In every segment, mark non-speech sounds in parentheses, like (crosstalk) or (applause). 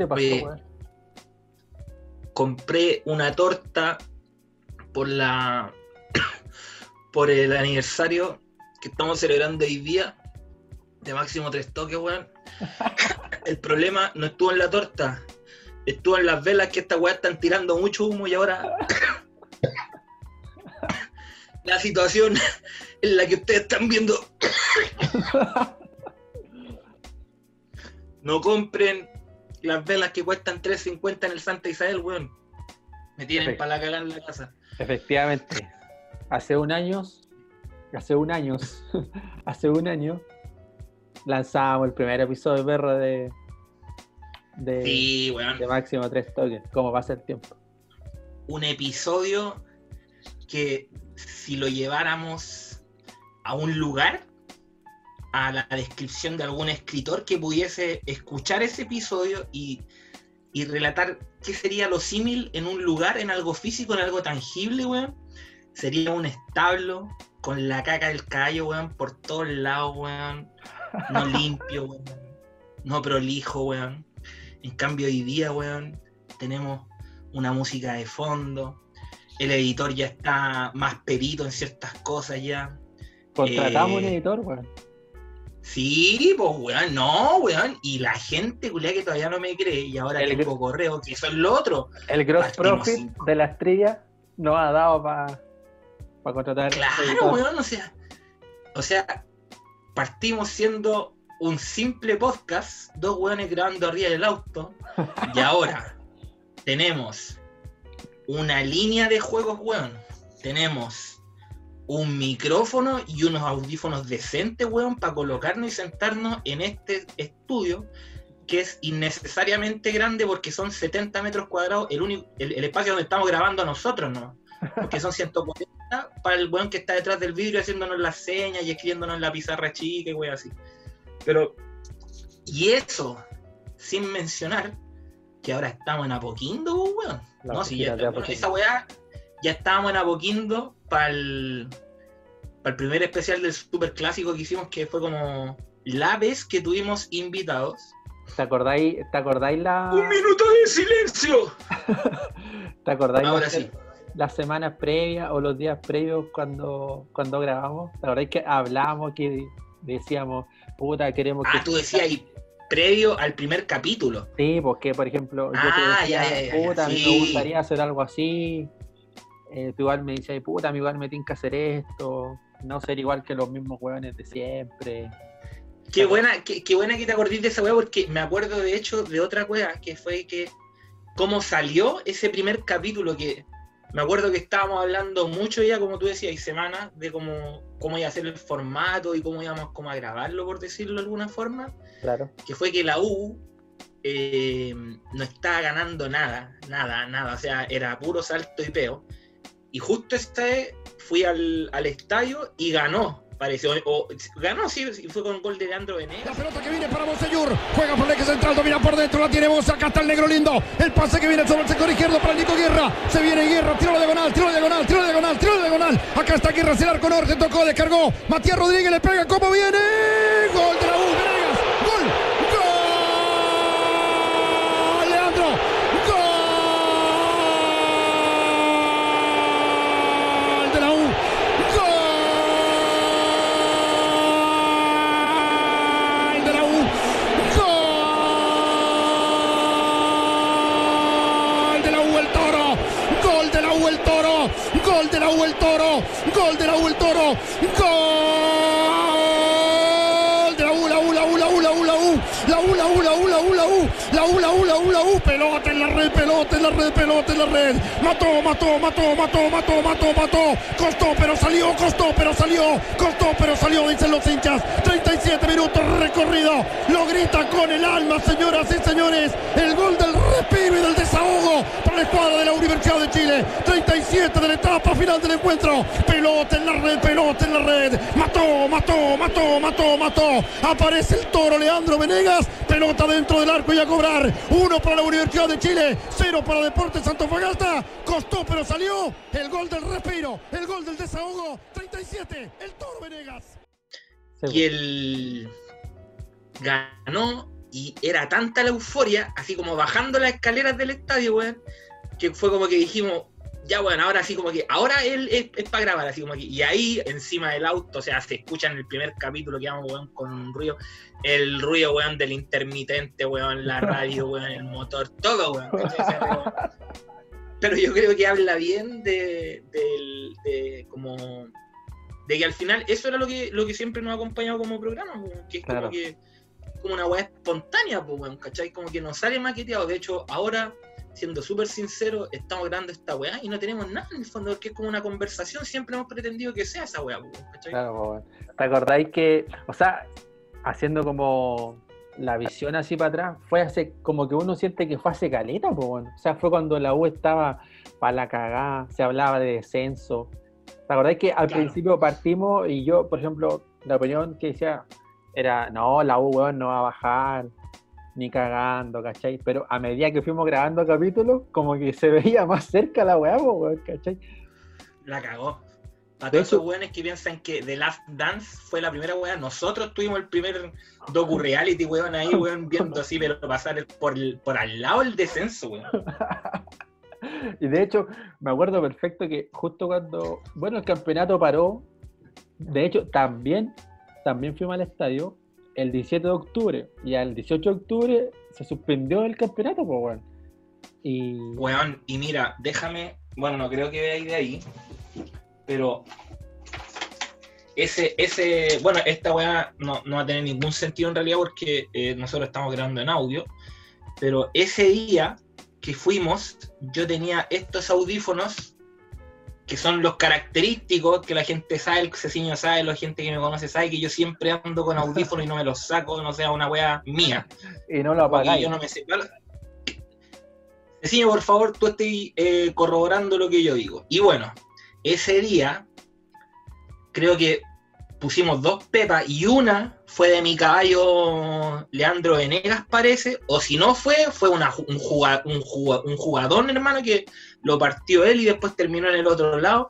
te pasó, Oye, weón? compré una torta por la (coughs) por el aniversario que estamos celebrando hoy día de máximo tres toques, weón. (laughs) El problema no estuvo en la torta, estuvo en las velas que estas weas están tirando mucho humo y ahora (laughs) la situación en la que ustedes están viendo. (laughs) No compren las velas que cuestan 3.50 en el Santa Isabel, weón. Me tienen para la cagada en la casa. Efectivamente. Hace un año, hace un año, (laughs) hace un año, lanzamos el primer episodio perro de, de, Sí, de máximo tres toques. ¿Cómo pasa el tiempo? Un episodio que si lo lleváramos a un lugar, a la descripción de algún escritor que pudiese escuchar ese episodio y, y relatar qué sería lo símil en un lugar, en algo físico, en algo tangible, weón, sería un establo con la caca del caballo, weón, por todos lados, weón. No (laughs) limpio, weón. No prolijo, weón. En cambio, hoy día, weón, tenemos una música de fondo. El editor ya está más perito en ciertas cosas ya. Contratamos un Eh, editor, weón. Sí, pues, weón, no, weón. Y la gente, culia, que todavía no me cree, y ahora El tengo correo, que eso es lo otro. El gross partimos profit cinco. de la estrella nos ha dado para contratar Claro, weón, o sea, o sea, partimos siendo un simple podcast, dos weones grabando arriba del auto, y (laughs) ahora tenemos una línea de juegos, weón. Tenemos un micrófono y unos audífonos decentes, weón, para colocarnos y sentarnos en este estudio que es innecesariamente grande porque son 70 metros cuadrados el, único, el, el espacio donde estamos grabando nosotros, ¿no? Porque son 140 para el weón que está detrás del vidrio haciéndonos las señas y escribiéndonos en la pizarra chica y weón así. Pero, y eso, sin mencionar que ahora estamos en Apoquindo, weón. La no, si ya, bueno, esa weá, ya estábamos en Apoquindo para el, para el primer especial del super clásico que hicimos, que fue como la vez que tuvimos invitados. ¿Te acordáis, ¿Te acordáis la, ¡Un minuto de silencio! (laughs) ¿te acordáis Ahora las, sí. las semanas previas o los días previos cuando, cuando grabamos? ¿Te acordáis que hablábamos, que decíamos, puta, queremos que... Ah, tú decías ahí, previo al primer capítulo. Sí, porque por ejemplo, yo te Ah, decía, ya, ya, ya, puta, a mí sí. me gustaría hacer algo así. Eh, tú igual me dices, puta, a mí igual me tiene que hacer esto. No ser igual que los mismos hueones de siempre. Qué buena, qué, qué buena que te acordís de esa weá, porque me acuerdo de hecho de otra weá, que fue que cómo salió ese primer capítulo, que me acuerdo que estábamos hablando mucho ya, como tú decías, y semanas, de cómo, cómo iba a ser el formato y cómo íbamos como a grabarlo, por decirlo de alguna forma, Claro. que fue que la U eh, no estaba ganando nada, nada, nada, o sea, era puro salto y peo. Y justo esta vez fui al, al estadio y ganó, pareció, o, ganó, sí, fue con gol de Leandro Venegas. La pelota que viene para Monseyur. Juega por el eje central, domina por dentro, la tiene Monza. Acá está el negro lindo. El pase que viene sobre el sector izquierdo para Nico Guerra. Se viene Guerra, tiro diagonal, tiro diagonal, tiro diagonal, tiro diagonal. Acá está Guerra, hacia el arco norte, tocó, descargó. Matías Rodríguez le pega, ¿cómo viene? Gol de la U, Venegas. Gol, gol. Leandro, gol de la U. Gol de la U. Gol de la U el toro. Gol de la U el toro. Toro. Gol de el toro. Gol de U, la U, la U, la U. La U, la U, la U, la U. Pelota en la red, pelota en la red, pelota en la red. Mató, mató, mató, mató, mató, mató, mató. Costó, pero salió, costó, pero salió. Costó, pero salió, dicen los hinchas. 37 minutos recorrido. Lo grita con el alma, señoras y señores. El gol del respiro del desahogo para la escuadra de la Universidad de Chile. 37 de la etapa final del encuentro. Pelota en la red, pelota en la red. Mató, mató, mató, mató, mató. Aparece el toro Leandro Venegas. Pelota dentro del arco y a cobrar. Uno para la Universidad de Chile. Cero para Deportes Antofagasta. Costó, pero salió. El gol del respiro. El gol del desahogo. 37. El toro Venegas. Y él ganó Y era tanta la euforia, así como bajando las escaleras del estadio, weón, que fue como que dijimos, ya bueno, ahora sí como que, ahora él es, para grabar, así como que, y ahí encima del auto, o sea, se escucha en el primer capítulo que vamos, weón, con un ruido, el ruido, weón, del intermitente, weón, la (laughs) radio, weón, el motor, todo, weón. (laughs) Pero yo creo que habla bien de, de, como de que al final eso era lo que, lo que siempre nos ha acompañado como programa, que es como que como una weá espontánea, pues, weón, ¿cachai? Como que nos sale maqueteado. De hecho, ahora siendo súper sincero, estamos grabando esta weá y no tenemos nada en el fondo, porque es como una conversación, siempre hemos pretendido que sea esa weá, ¿cachai? Claro, ¿te acordáis que, o sea, haciendo como la visión así para atrás, fue hace, como que uno siente que fue hace caleta, pues o sea, fue cuando la U estaba para la cagada, se hablaba de descenso. ¿Te acordáis que al principio partimos y yo, por ejemplo, la opinión que decía era, no, la U, weón, no va a bajar, ni cagando, ¿cachai? Pero a medida que fuimos grabando capítulos, como que se (laughs) veía más cerca la weá, ¿cachai? La cagó. Para todos esos weones que piensan que The Last Dance fue la primera weá, nosotros tuvimos el primer docu reality, weón, ahí, (laughs) weón, viendo así, pero pasar por, por al lado el descenso, weón. (laughs) Y de hecho, me acuerdo perfecto que justo cuando, bueno, el campeonato paró, de hecho, también, también fuimos al estadio el 17 de octubre y al 18 de octubre se suspendió el campeonato, pues, weón. Y... Weón, y mira, déjame, bueno, no creo que veáis de ahí, pero ese, ese, bueno, esta weá no, va a tener ningún sentido en realidad porque eh, nosotros estamos grabando en audio, pero ese día que fuimos, yo tenía estos audífonos que son los característicos que la gente sabe, el Ceciño sabe, la gente que me conoce sabe que yo siempre ando con audífonos y no me los saco, no sea una wea mía. Y no lo apagáis. Yo no me sé. Ceciño, por favor, tú estés eh, corroborando lo que yo digo. Y bueno, ese día creo que pusimos dos pepas y una fue de mi caballo Leandro Venegas, parece, o si no fue, fue una, un, jugador, un, un, jugador, hermano, que lo partió él y después terminó en el otro lado.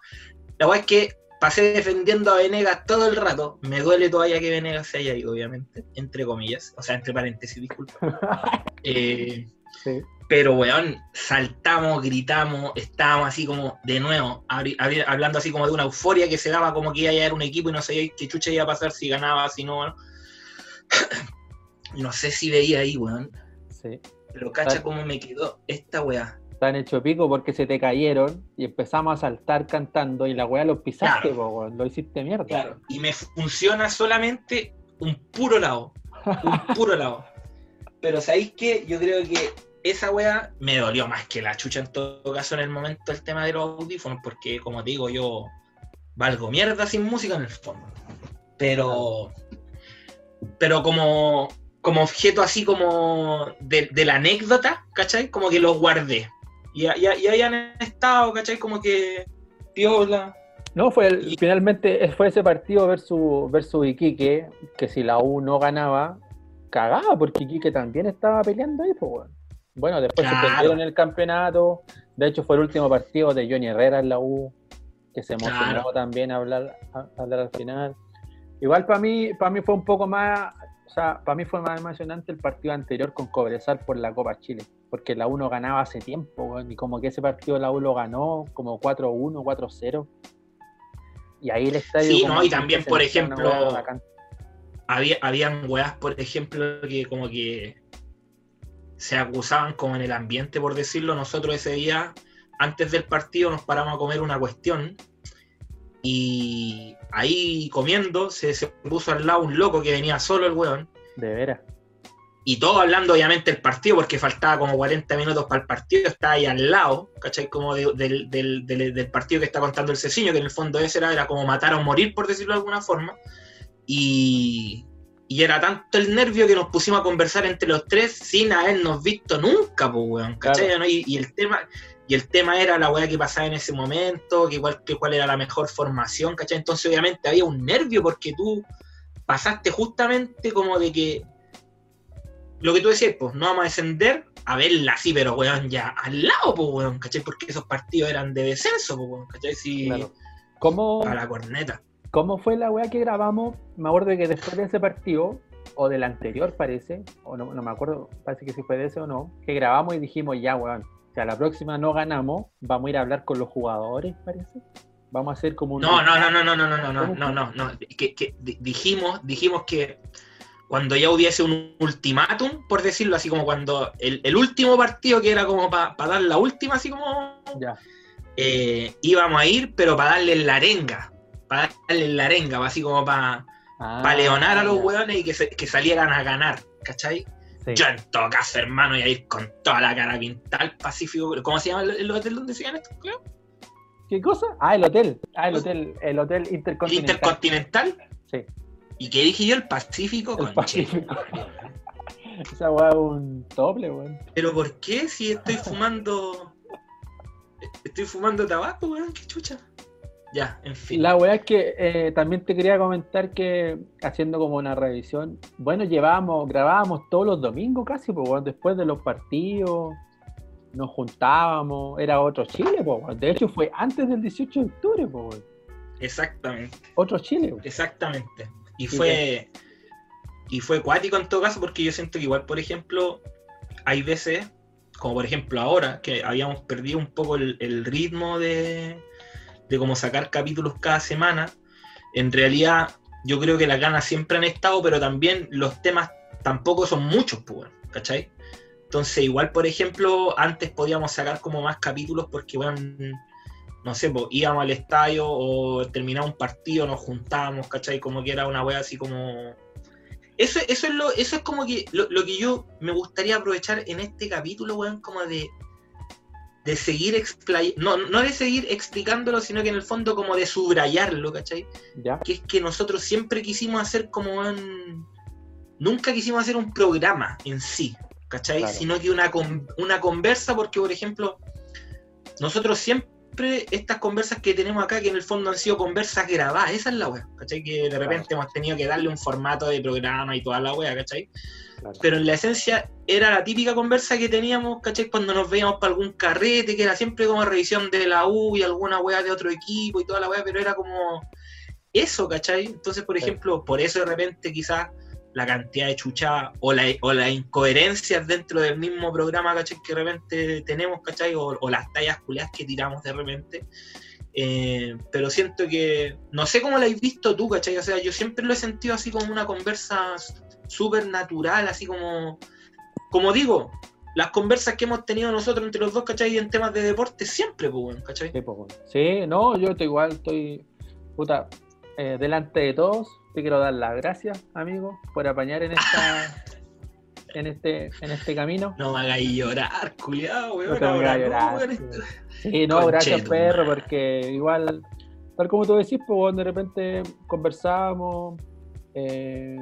La verdad es que pasé defendiendo a Venegas todo el rato. Me duele todavía que Venegas se haya ido, obviamente, entre comillas, o sea, entre paréntesis, disculpa. (laughs) Eh, sí. Pero, weón, saltamos, gritamos, estábamos así como, de nuevo, hablando así como de una euforia que se daba como que iba a llegar un equipo y no sabía qué chucha iba a pasar, si ganaba, si no. no (coughs) sé si veía ahí, weón. Sí. Pero cacha cómo me quedó esta weá. Están hecho pico porque se te cayeron y empezamos a saltar cantando y la weá los pisaste, weón. Lo hiciste mierda. Claro. Y me funciona solamente un puro lado. Un puro lado. (laughs) Pero ¿sabéis qué? Yo creo que esa wea me dolió más que la chucha en todo caso en el momento el tema de los audífonos, porque como te digo, yo valgo mierda sin música en el fondo. Pero, pero como, como objeto así como de, la anécdota, ¿cachai? Como que los guardé. Y, y, y ahí han estado, ¿cachai? Como que piola. No, fue finalmente fue ese partido versus, versus Iquique, que si la U no ganaba, cagaba, porque Iquique también estaba peleando ahí, pues, bueno. Bueno, después se perdieron el campeonato. De hecho, fue el último partido de Johnny Herrera en la U, que se emocionó también a hablar, hablar al final. Igual para mí, para mí fue un poco más, o sea, para mí fue más emocionante el partido anterior con Cobresal por la Copa Chile, porque la U no ganaba hace tiempo, y como que ese partido la U lo ganó como 4-1, 4-0. Y ahí el estadio... Sí, no, y también, por ejemplo, había, habían weas, por ejemplo, que como que se acusaban como en el ambiente, por decirlo. Nosotros ese día, antes del partido, nos paramos a comer una cuestión y ahí comiendo se, puso al lado un loco que venía solo el weón. De veras. Y todo hablando obviamente del partido, porque faltaba como 40 minutos para el partido, está ahí al lado, ¿cachai? Como del, del, partido que está contando el Ceciño, que en el fondo ese era, era como matar o morir, por decirlo de alguna forma. Y, y era tanto el nervio que nos pusimos a conversar entre los tres sin habernos visto nunca, pues, weón, ¿cachai? Y, el tema, y el tema era la weá que pasaba en ese momento, que igual que cuál era la mejor formación, ¿cachai? Entonces obviamente había un nervio porque tú pasaste justamente como de que lo que tú decías, pues no vamos a descender a verla así, pero weón, ya al lado, pues weón, ¿cachai? Porque esos partidos eran de descenso, pues weón, ¿cachai? Sí, ¿Cómo, a la corneta. ¿Cómo fue la weá que grabamos? Me acuerdo que después de ese partido o del anterior parece, o no, no me acuerdo, parece que si fue de ese o no, que grabamos y dijimos, ya, weón, si a la próxima no ganamos, vamos a ir a hablar con los jugadores, parece. Vamos a hacer como un... No, no, no, no, no, no, no, no, no, no, no, no. Que, que di- dijimos, dijimos que cuando ya hubiese un ultimátum, por decirlo así, como cuando el, el último partido que era como para dar la última, así como Ya, eh, íbamos a ir, pero para darle la arenga, para darle la arenga, así como para Ah, leonar a los hueones y que, se- que salieran a ganar, ¿cachai? sí. Yo en todo caso, hermano, y a ir con toda la cara pintada al Pacífico. ¿Cómo se llama el, el hotel donde se estos, Cleo? ¿Qué cosa? Ah, el hotel. Ah, el hotel, el hotel ¿El intercontinental. Intercontinental? Sí, ¿Y qué dije yo? El Pacífico. El Conche. Pacífico. (laughs) esa weá es un doble, weón. Pero ¿por qué si estoy fumando... Estoy fumando tabaco, weón? ¿Qué chucha? Ya, en fin. La weá es que eh, también te quería comentar que haciendo como una revisión, bueno, llevábamos, grabábamos todos los domingos casi, pues después de los partidos, nos juntábamos, era otro Chile, pues weón. De hecho fue antes del 18 de octubre, pues. Exactamente, Otro Chile, weón. exactamente. Y fue... Y fue cuático en todo caso porque yo siento que igual, por ejemplo, hay veces, como por ejemplo ahora, que habíamos perdido un poco el, el ritmo de, de cómo sacar capítulos cada semana. En realidad, yo creo que las ganas siempre han estado, pero también los temas tampoco son muchos, pues, ¿cachai? Entonces, igual, por ejemplo, antes podíamos sacar como más capítulos porque, bueno, no sé, pues, íbamos al estadio o terminaba un partido, nos juntábamos, ¿cachai? Como que era una wea así como... Eso, eso, es, lo, eso es como que lo, lo que yo me gustaría aprovechar en este capítulo, weón, como de, de seguir explayando, no, no de seguir explicándolo, sino que en el fondo como de subrayarlo, ¿cachai? Ya, que es que nosotros siempre quisimos hacer como un... Nunca quisimos hacer un programa en sí, ¿cachai? Claro. Sino que una, con- una conversa, porque por ejemplo, nosotros siempre, estas conversas que tenemos acá, que en el fondo han sido conversas grabadas, esa es la wea, ¿cachai? Que de repente hemos tenido que darle un formato de programa y toda la wea, ¿cachai? claro. pero en la esencia era la típica conversa que teníamos, ¿cachai? Cuando nos veíamos para algún carrete, que era siempre como revisión de la U y alguna wea de otro equipo y toda la wea, pero era como eso, ¿cachai? Entonces, por Sí. ejemplo, por eso de repente quizás la cantidad de chuchadas o la, o las incoherencias dentro del mismo programa, ¿cachai? Que de repente tenemos, ¿cachai? O, o las tallas culiadas que tiramos de repente. Eh, pero siento que, no sé cómo la habéis visto tú, ¿cachai? O sea, yo siempre lo he sentido así como una conversa súper natural, así como, como digo, las conversas que hemos tenido nosotros entre los dos, ¿cachai? En temas de deporte, siempre, pues, ¿cachai? Sí. Sí, no, yo estoy igual estoy, puta, eh, delante de todos, te quiero dar las gracias, amigo, por apañar en esta, (laughs) en este, en este camino. No me hagáis llorar, culiado, weón. No ahora no, llorar, weón, sí. no, gracias perro, porque igual, tal como tú decís, pues de repente conversamos, eh,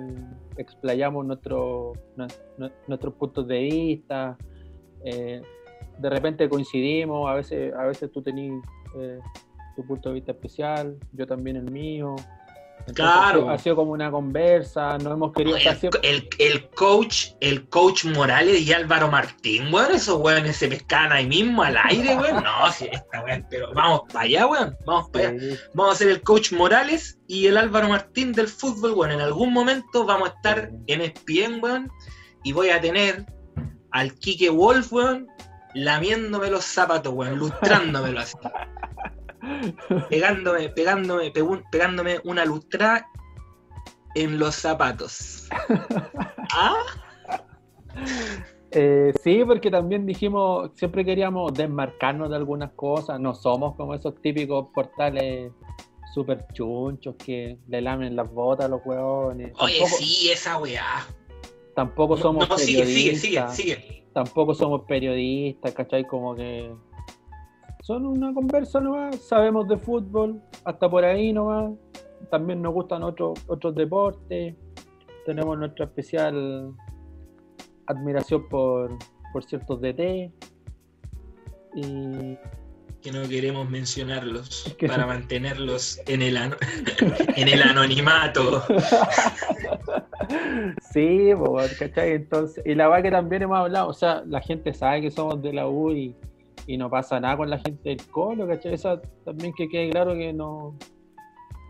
explayamos nuestro, nue- nue- nuestros puntos de vista, eh, de repente coincidimos, a veces, a veces tú tenés eh, tu punto de vista especial, yo también el mío. Entonces, Claro. Ha sido, como una conversa, no hemos querido... El, sido- el- el coach, el coach Morales y Álvaro Martín, weón, esos weones se pescaban ahí mismo al aire, weón. No, sí, esta weón, pero vamos para allá, weón, vamos para allá. Vamos a ser el coach Morales y el Álvaro Martín del fútbol, weón. En algún momento vamos a estar Sí. en ESPN, weón, y voy a tener al Quique Wolf, weón, lamiéndome los zapatos, weón, lustrándomelo así. Pegándome, pegándome, pegándome una lustra en los zapatos. (laughs) ¿Ah? Eh, sí, porque también dijimos, siempre queríamos desmarcarnos de algunas cosas, no somos como esos típicos portales super chunchos que le lamen las botas a los hueones. Oye, tampoco, sí, esa weá. tampoco somos No, sigue, sigue, sigue, sigue. tampoco somos periodistas, ¿cachai? Como que son una conversa nomás, sabemos de fútbol, hasta por ahí nomás, también nos gustan otros otros deportes, tenemos nuestra especial admiración por, por ciertos DT y Que no queremos mencionarlos Que para mantenerlos en el, ano- (laughs) en el anonimato. (laughs) sí, ¿cachai? Entonces, y la verdad que también hemos hablado, o sea, la gente sabe que somos de la U y, y no pasa nada con la gente del Colo, ¿cachai? Esa también que quede claro que no.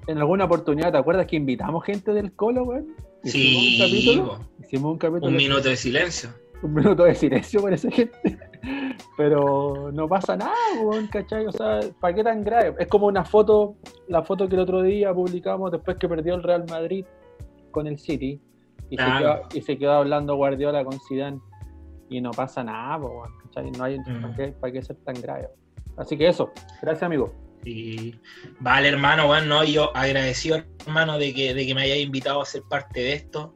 En alguna oportunidad, ¿te acuerdas que invitamos gente del Colo, weón? Sí, un capítulo. Hicimos un capítulo. un minuto de silencio. un minuto de silencio por esa gente. Pero no pasa nada, weón, ¿cachai? O sea, ¿para qué tan grave? Es como una foto, la foto que el otro día publicamos después que perdió el Real Madrid con el City y, se, Claro. quedó, y se quedó hablando Guardiola con Zidane y no pasa nada, weón, ¿cachai? No hay, Mm. ¿para, qué, para qué ser tan grave? Así que eso, gracias amigo. Y vale, hermano, bueno, no, yo agradecido, hermano, de que, de que me hayáis invitado a ser parte de esto,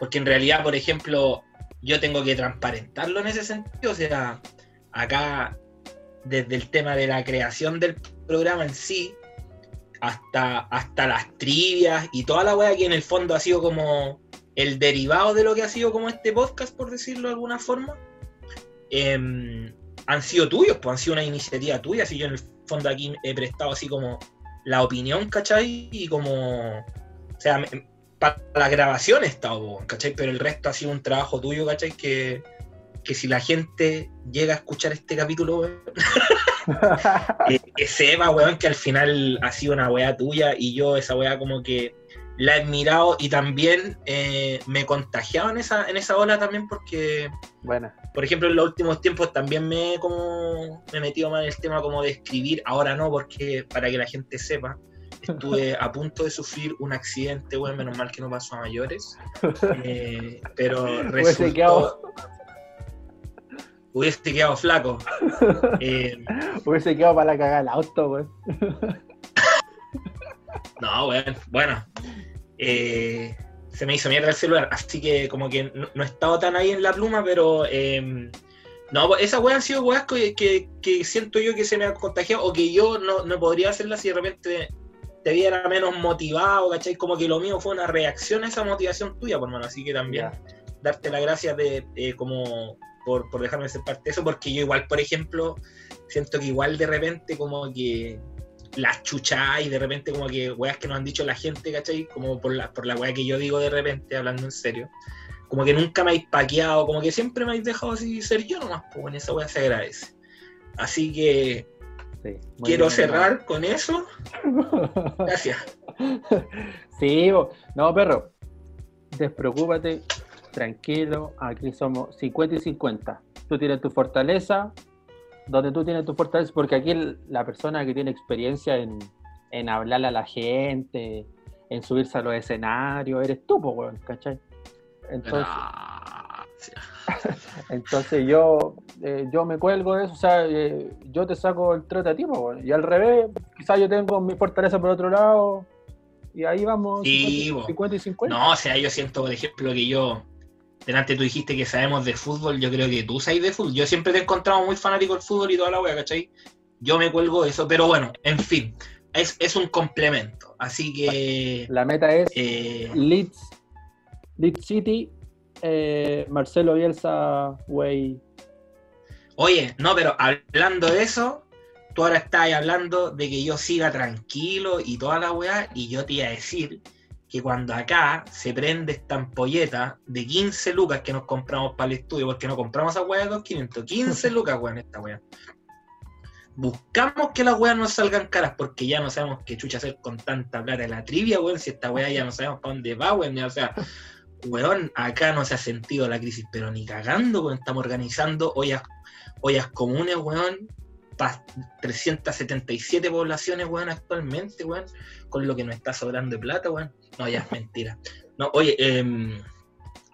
porque en realidad, por ejemplo, yo tengo que transparentarlo en ese sentido, o sea, acá, desde el tema de la creación del programa en sí, hasta, hasta las trivias y toda la weá que en el fondo ha sido como el derivado de lo que ha sido como este podcast, por decirlo de alguna forma, em, han sido tuyos, pues han sido una iniciativa tuya, así yo en el fondo aquí he prestado así como la opinión, ¿cachai? Y como, o sea, me- para la grabación he estado, ¿cachai? Pero el resto ha sido un trabajo tuyo, ¿cachai? Que, que si la gente llega a escuchar este capítulo, que, (laughs) que sepa, weón, que al final ha sido una weá tuya y yo esa weá como que la he admirado y también eh, me he contagiado en esa, en esa ola también porque Bueno, por ejemplo, en los últimos tiempos también me, he como, me he metido más en el tema como de escribir. Ahora no, porque para que la gente sepa, estuve (laughs) a punto de sufrir un accidente, bueno, menos mal que no pasó a mayores. (laughs) Eh, pero Hubiese resultó... quedado- Hubiese quedado flaco. (laughs) Eh, hubiese quedado para la cagada el auto, weón. no, bueno, bueno. Eh, se me hizo mierda el celular, así que como que no, no he estado tan ahí en la pluma, pero eh, no, pues, esas weas han sido weas que, que- que siento yo que se me han contagiado o que yo no, no podría hacerlas si de repente te viera menos motivado, ¿cachai? Como que lo mío fue una reacción a esa motivación tuya, por mano, así que también darte las gracias de, eh, como por, por dejarme ser parte de eso, porque yo igual, por ejemplo, siento que igual de repente como que las chuchas y de repente como que weas que nos han dicho la gente, ¿cachai? Como por la, por la wea que yo digo de repente, hablando en serio. Como que nunca me habéis paqueado, como que siempre me habéis dejado así ser yo nomás, pues en esa wea se agradece. Así que Sí, quiero bien, cerrar con eso. (laughs) Gracias. Sí, no, perro. Despreocúpate, tranquilo. Aquí somos 50 y 50. Tú tienes tu fortaleza, donde tú tienes tu fortaleza, porque aquí la persona que tiene experiencia en, en hablarle a la gente, en subirse a los escenarios, eres tú, weón, ¿cachai? Entonces, (laughs) entonces yo, eh, yo me cuelgo de eso, o sea, eh, yo te saco el trote a ti, weón. y al revés, quizás yo tengo mi fortaleza por otro lado, y ahí vamos Sí, 50, bo. 50 y 50. No, o sea, yo siento, por ejemplo, que yo, delante tú dijiste que sabemos de fútbol, yo creo que tú sabes de fútbol. Yo siempre te he encontrado muy fanático del fútbol y toda la wea, ¿cachai? Yo me cuelgo de eso, pero bueno, en fin, es, es un complemento. Así que, La meta es eh, Leeds, Leeds City, eh, Marcelo Bielsa, güey. oye, no, pero hablando de eso, tú ahora estás hablando de que yo siga tranquilo y toda la weá, y yo te iba a decir que cuando acá se prende esta ampolleta de 15 lucas que nos compramos para el estudio, porque no compramos esa weá de 2.500, 15 (laughs) lucas, weón, esta weá. Buscamos que las weas no salgan caras porque ya no sabemos qué chucha hacer con tanta plata de la trivia, weón. Si esta weá ya no sabemos para dónde va, weón. O sea, weón, acá no se ha sentido la crisis, pero ni cagando, weón. Estamos organizando ollas, ollas comunes, weón, 377 poblaciones, weón, actualmente, weón, con lo que nos está sobrando de plata, weón. No, ya es (laughs) mentira. No, oye,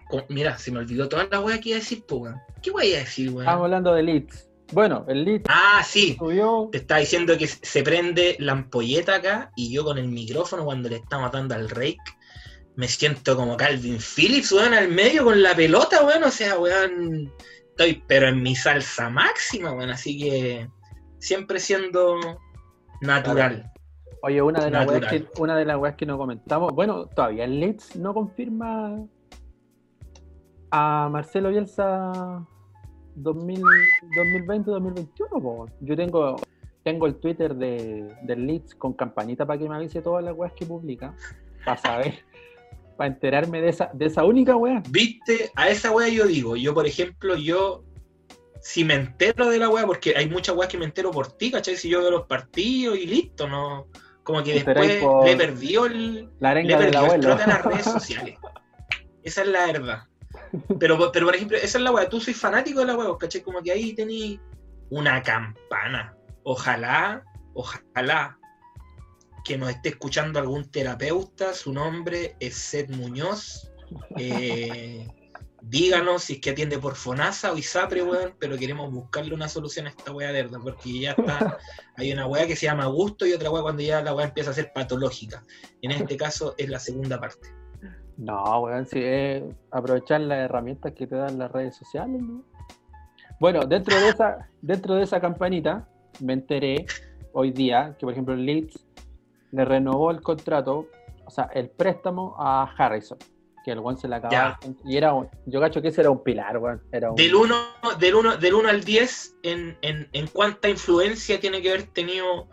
co- mira, se me olvidó toda la weá que iba a decir, pues, weón. ¿Qué voy a decir, weón? Estamos hablando de Leeds. Bueno, el Leeds Ah, sí. subió. Te está diciendo que se prende la ampolleta acá y yo con el micrófono cuando le está matando al Rake me siento como Calvin Phillips, weón, al medio con la pelota, weón. O sea, weón, estoy pero en mi salsa máxima, weón. Así que siempre siendo natural. Oye, una de las weas que, una de las weas que no comentamos. Bueno, todavía el Leeds no confirma a Marcelo Bielsa 2000 2020-2021. po. Yo tengo, tengo el Twitter de, del Leeds con campanita para que me avise todas las weas que publica. Para saber, (laughs) para enterarme de esa, de esa única wea. ¿Viste? A esa weá yo digo, yo por ejemplo, yo si me entero de la weá, porque hay muchas weas que me entero por ti, ¿cachai? Si yo veo los partidos y listo, ¿no? Como que después por le perdió el, La Le arenga del perdió el trote a las redes sociales. (laughs) Esa es la verdad. Pero, pero por ejemplo, esa es la weá. Tú soy fanático de la weá, ¿cachai? Como que ahí tení una campana. Ojalá, ojalá que nos esté escuchando algún terapeuta. Su nombre es Seth Muñoz. (laughs) Eh, díganos si es que atiende por FONASA o ISAPRE, weón, pero queremos buscarle una solución a esta weá de verdad, porque ya está, (laughs) hay una weá que se llama gusto y otra weá cuando ya la weá empieza a ser patológica. En este caso es la segunda parte. No, weón, sí, es aprovechar las herramientas que te dan las redes sociales, ¿no? Bueno, dentro de esa, dentro de esa campanita, me enteré hoy día que, por ejemplo, Leeds le renovó el contrato, o sea, el préstamo a Harrison que el one se le acababa. Y era un, yo cacho que ese era un pilar, weón. Del 1 del uno, del uno al 10, en, en, en, cuánta influencia tiene que haber tenido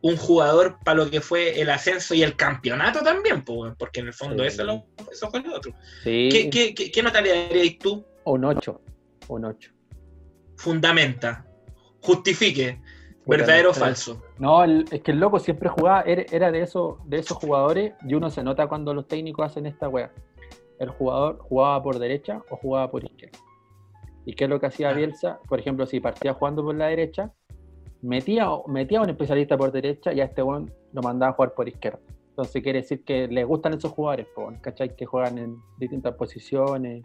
un jugador para lo que fue el ascenso y el campeonato también, pues, porque en el fondo sí. eso, lo, eso, fue lo otro. Sí. ¿Qué, qué, qué, qué nota le darías tú? Un 8. Un 8. Fundamenta. Justifique. ¿Verdadero o falso? No, el, es que el loco siempre jugaba, era, era de, esos, de esos jugadores y uno se nota cuando los técnicos hacen esta wea el jugador jugaba por derecha o jugaba por izquierda. ¿Y qué es lo que hacía Bielsa? Por ejemplo, si partía jugando por la derecha, metía, metía a un especialista por derecha y a este buen lo mandaba a jugar por izquierda. Entonces quiere decir que les gustan esos jugadores, ¿cachai? Que juegan en distintas posiciones,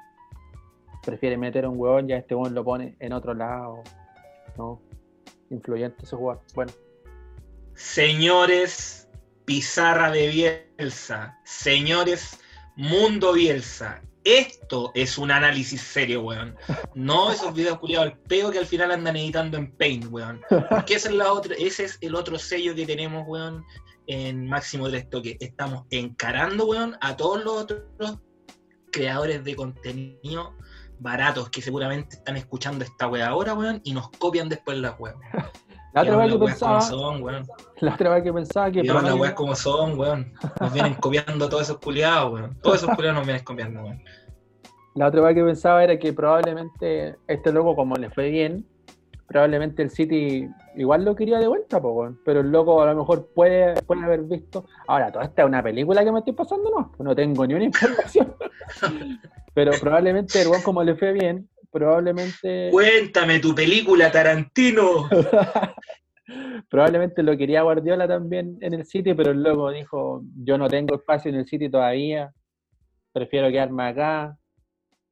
prefiere meter a un huevón y a este buen lo pone en otro lado, ¿no? Influyente ese jugador. Bueno. Señores, pizarra de Bielsa. Señores, Mundo Bielsa. Esto es un análisis serio, weón. No esos videos culiados al peo que al final andan editando en Paint, weón. Porque la ese es el otro sello que tenemos, weón, en Máximo del que Estamos encarando, weón, a todos los otros creadores de contenido baratos que seguramente están escuchando esta weá ahora, weón, y nos copian después las weas. La otra vez que pensaba. Son, (laughs) la otra vez que pensaba que. las weas como son, weón. Nos vienen copiando todos esos culiados, weón. Todos esos culiados nos vienen copiando, weón. La otra vez que pensaba era que probablemente este loco, como le fue bien, probablemente el City igual lo quería de vuelta, po, weón. pero el loco a lo mejor puede, puede haber visto. Ahora, toda esta es una película que me estoy pasando, no, no tengo ni una (laughs) información. pero probablemente el weón, como le fue bien, probablemente. Cuéntame tu película, Tarantino. (laughs) probablemente lo quería Guardiola también en el City, pero el loco dijo: Yo no tengo espacio en el City todavía, prefiero quedarme acá.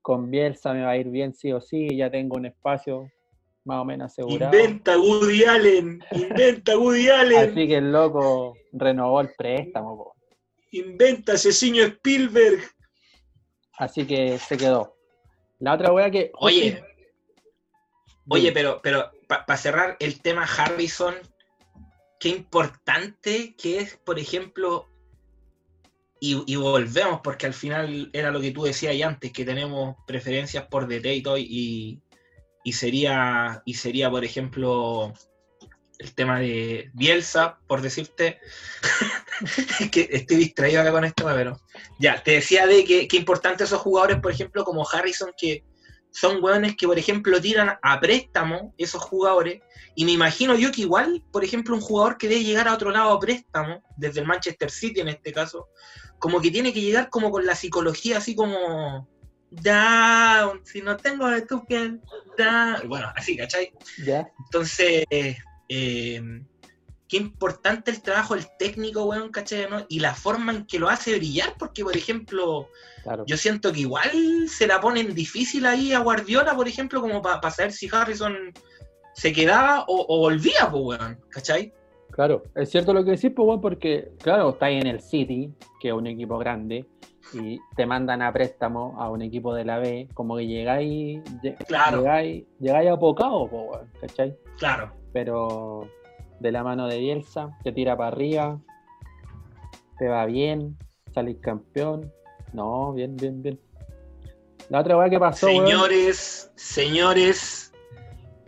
Con Bielsa me va a ir bien sí o sí, ya tengo un espacio más o menos asegurado. Inventa Woody Allen, inventa Woody Allen. Así que el loco renovó el préstamo. Po. Inventa asesino Spielberg. Así que se quedó. La otra wea que. Oye, oye, pero, pero para pa cerrar el tema Harrison, qué importante que es, por ejemplo, y, y, volvemos, porque al final era lo que tú decías ahí antes, que tenemos preferencias por DT y todo, y, y, sería, y sería, por ejemplo, el tema de Bielsa, por decirte, (laughs) que estoy distraído acá con esto, pero ya, te decía de que, que importante esos jugadores, por ejemplo, como Harrison, que son hueones que, por ejemplo, tiran a préstamo esos jugadores, y me imagino yo que igual, por ejemplo, un jugador que debe llegar a otro lado a préstamo, desde el Manchester City en este caso, como que tiene que llegar como con la psicología así como down, si no tengo de tu piel, down. Bueno, así, ¿cachai? Yeah. Entonces, eh, qué importante el trabajo del técnico, weón, ¿cachai? ¿no? Y la forma en que lo hace brillar, porque, por ejemplo, claro. yo siento que igual se la ponen difícil ahí a Guardiola, por ejemplo, como para pa saber si Harrison se quedaba o, o volvía, pues, weón, ¿cachai? Claro, es cierto lo que decís, pues, weón, porque, claro, está ahí en el City, que es un equipo grande, y te mandan a préstamo a un equipo de la B, como que llegáis, claro. llegáis, llegáis pues, weón, ¿cachai? Claro. Pero de la mano de Bielsa, te tira para arriba, te va bien, salís campeón. No, bien, bien, bien. La otra weá que pasó. Señores, weón, señores,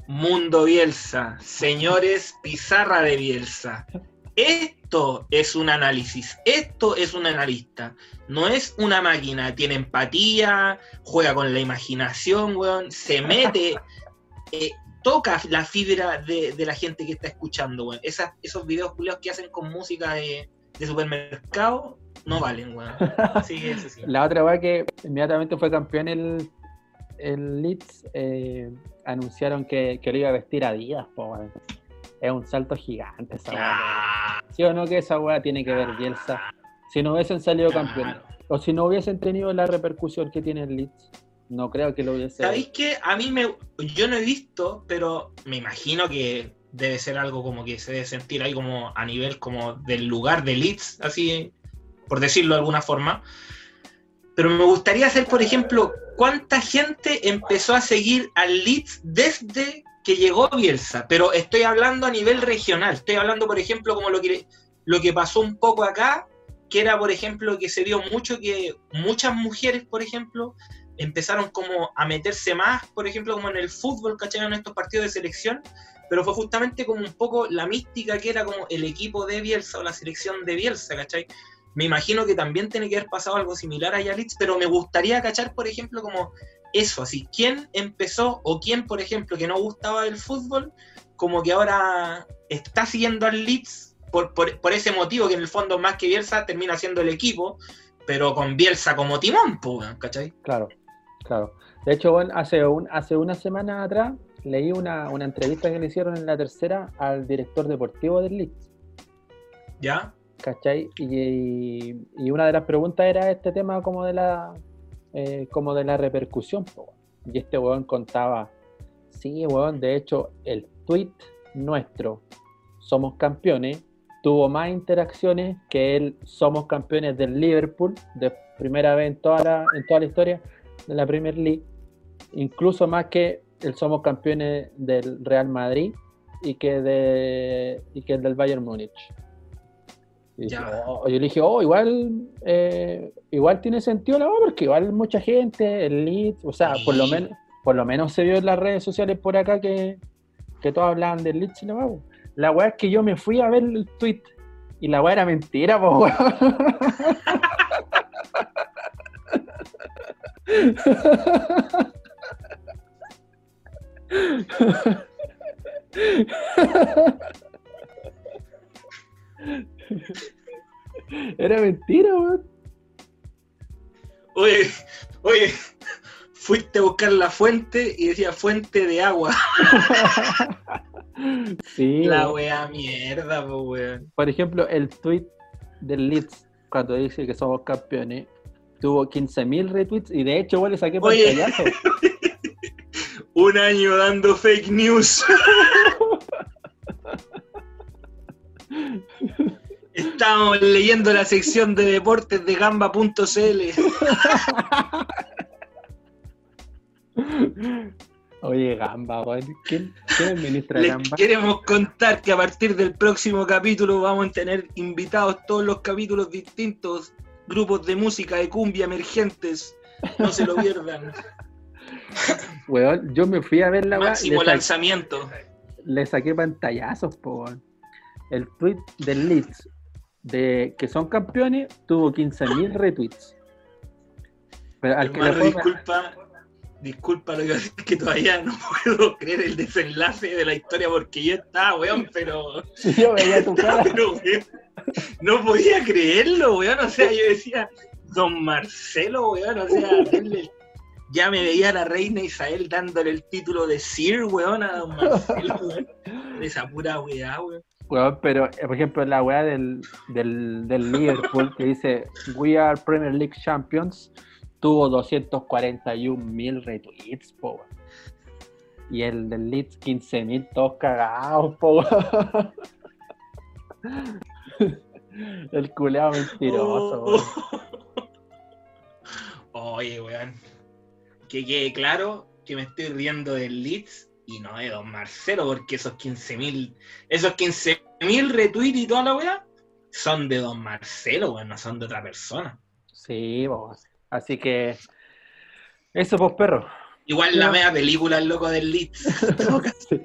Mundo Bielsa, señores, pizarra de Bielsa. Esto es un análisis, esto es un analista, no es una máquina, tiene empatía, juega con la imaginación, weón, se mete, (laughs) eh, toca la fibra de, de, la gente que está escuchando, weón. Esas, esos videos culiados que hacen con música de, de supermercado no valen, weón. (laughs) Sí, eso sí. La otra weá que inmediatamente fue campeón el, el Leeds, eh, anunciaron que, que lo iba a vestir a Díaz, po, weón. Es un salto gigante esa weá. Claro. ¿Sí o no que esa weá tiene que ver Bielsa? Si no hubiesen salido campeones, o si no hubiesen tenido la repercusión que tiene el Leeds, no creo que lo hubiese. ¿Sabéis qué? A mí me. Yo no he visto, pero me imagino que debe ser algo como que se debe sentir ahí como a nivel como del lugar de Leeds, así, por decirlo de alguna forma. Pero me gustaría saber, por ejemplo, cuánta gente empezó a seguir al Leeds desde que llegó Bielsa. Pero estoy hablando a nivel regional. Estoy hablando, por ejemplo, como lo que, lo que pasó un poco acá, que era, por ejemplo, que se vio mucho que muchas mujeres, por ejemplo, empezaron como a meterse más, por ejemplo, como en el fútbol, ¿cachai? En estos partidos de selección, pero fue justamente como un poco la mística que era como el equipo de Bielsa o la selección de Bielsa, ¿cachai? Me imagino que también tiene que haber pasado algo similar a Yalitz, pero me gustaría cachar, por ejemplo, como eso, así, ¿quién empezó o quién, por ejemplo, que no gustaba del fútbol, como que ahora está siguiendo al Leeds por, por, por ese motivo, que en el fondo más que Bielsa termina siendo el equipo, pero con Bielsa como timón, ¿cachai? Claro, claro. De hecho, bueno, hace, un, hace una semana atrás leí una, una entrevista que le hicieron en la tercera al director deportivo del Leeds. ¿Ya? ¿Cachai? Y, y una de las preguntas era este tema como de la eh, como de la repercusión. Y este weón contaba, sí, weón, de hecho, el tweet nuestro, Somos Campeones, tuvo más interacciones que el Somos Campeones del Liverpool, de primera vez en toda la, en toda la historia de la Premier League, incluso más que el Somos Campeones del Real Madrid y que, de, y que el del Bayern Múnich. Y dije, Ya. oh, yo le dije, oh, igual, eh, igual tiene sentido la weá, porque igual mucha gente, el Leeds, o sea, por lo menos, por lo menos se vio en las redes sociales por acá que, que todos hablaban del Leeds y la weá. La weá es que yo me fui a ver el tweet y la weá era mentira, po. (laughs) Era mentira, weón. Oye, oye, fuiste a buscar la fuente y decía fuente de agua. (laughs) Sí, La wea mierda, weón. Por ejemplo, el tweet del Leeds, cuando dice que somos campeones, tuvo 15.000 retweets y de hecho, igual le saqué Oye. pantallazo. (laughs) Un año dando fake news. (laughs) Estábamos leyendo la sección de deportes de gamba.cl. Oye, Gamba. ¿Quién, quién administra Les Gamba? queremos contar que a partir del próximo capítulo vamos a tener invitados todos los capítulos distintos, grupos de música de cumbia emergentes. No se lo pierdan. (laughs) Weón, yo me fui a ver la Máximo le, lanzamiento. le saqué pantallazos, po. El tweet del Leeds de que son campeones tuvo 15.000 retweets. Pero al que le disculpa, disculpa lo que voy a decir, que todavía no (laughs) puedo creer el desenlace de la historia porque yo estaba, weón, pero, Sí, yo veía (laughs) tu cara. pero, weón, no podía creerlo, weón, o sea, yo decía, don Marcelo, weón, o sea, denle- ya me veía a la reina Isabel dándole el título de Sir, weón, a don Marcelo, weón, de esa pura weá, weón. Weón, pero eh, por ejemplo la weá del, del, del Liverpool que dice We are Premier League Champions tuvo 241 mil retweets, po. Y el del Leeds 15 mil, todos cagados, po. (laughs) El culeado mentiroso, weón. Oye, weón. Que quede claro que me estoy riendo del Leeds y no de Don Marcelo, porque esos 15.000 esos 15.000 retweets y toda la weá son de Don Marcelo, weón, no son de otra persona. Sí, po. Así que eso, pues perro. Igual la media película, el loco del Leeds. (laughs) Sí,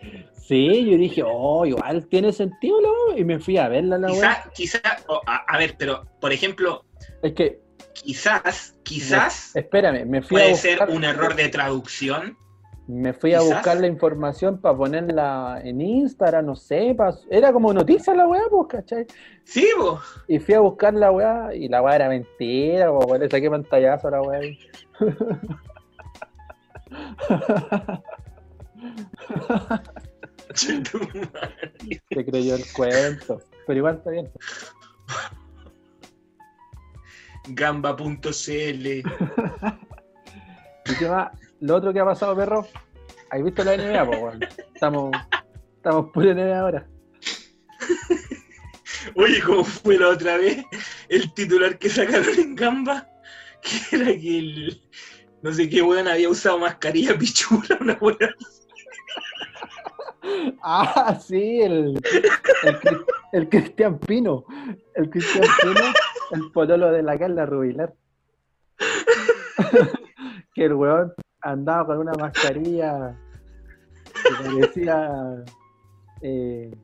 sí, yo dije, oh, igual tiene sentido, ¿no? Y me fui a verla la weá. quizá, quizá, oh, a, a ver, pero, por ejemplo, Es que quizás, quizás Espérame, me fui a puede ser un error de traducción. Me fui a Quizás. buscar la información para ponerla en Instagram, no sé, era como noticia la weá, pues, ¿cachai? Sí, po. Y fui a buscar la weá y la weá era mentira, pues, le saqué pantallazo a la weá. (laughs) Se creyó el cuento. Pero igual está bien. Gamba.cl. (laughs) ¿Y qué más? Lo otro que ha pasado, perro. ¿Has visto la NBA, pues, weón? Estamos, estamos puro NBA ahora. Oye, ¿cómo fue la otra vez? El titular que sacaron en Gamba, que era que el. No sé qué weón había usado mascarilla (laughs) pichula, una weón. Ah, sí, el, el, el Cristian Pino. El Cristian Pino, el pololo de la Carla Rubilar. (laughs) que el weón andaba con una mascarilla que parecía eh,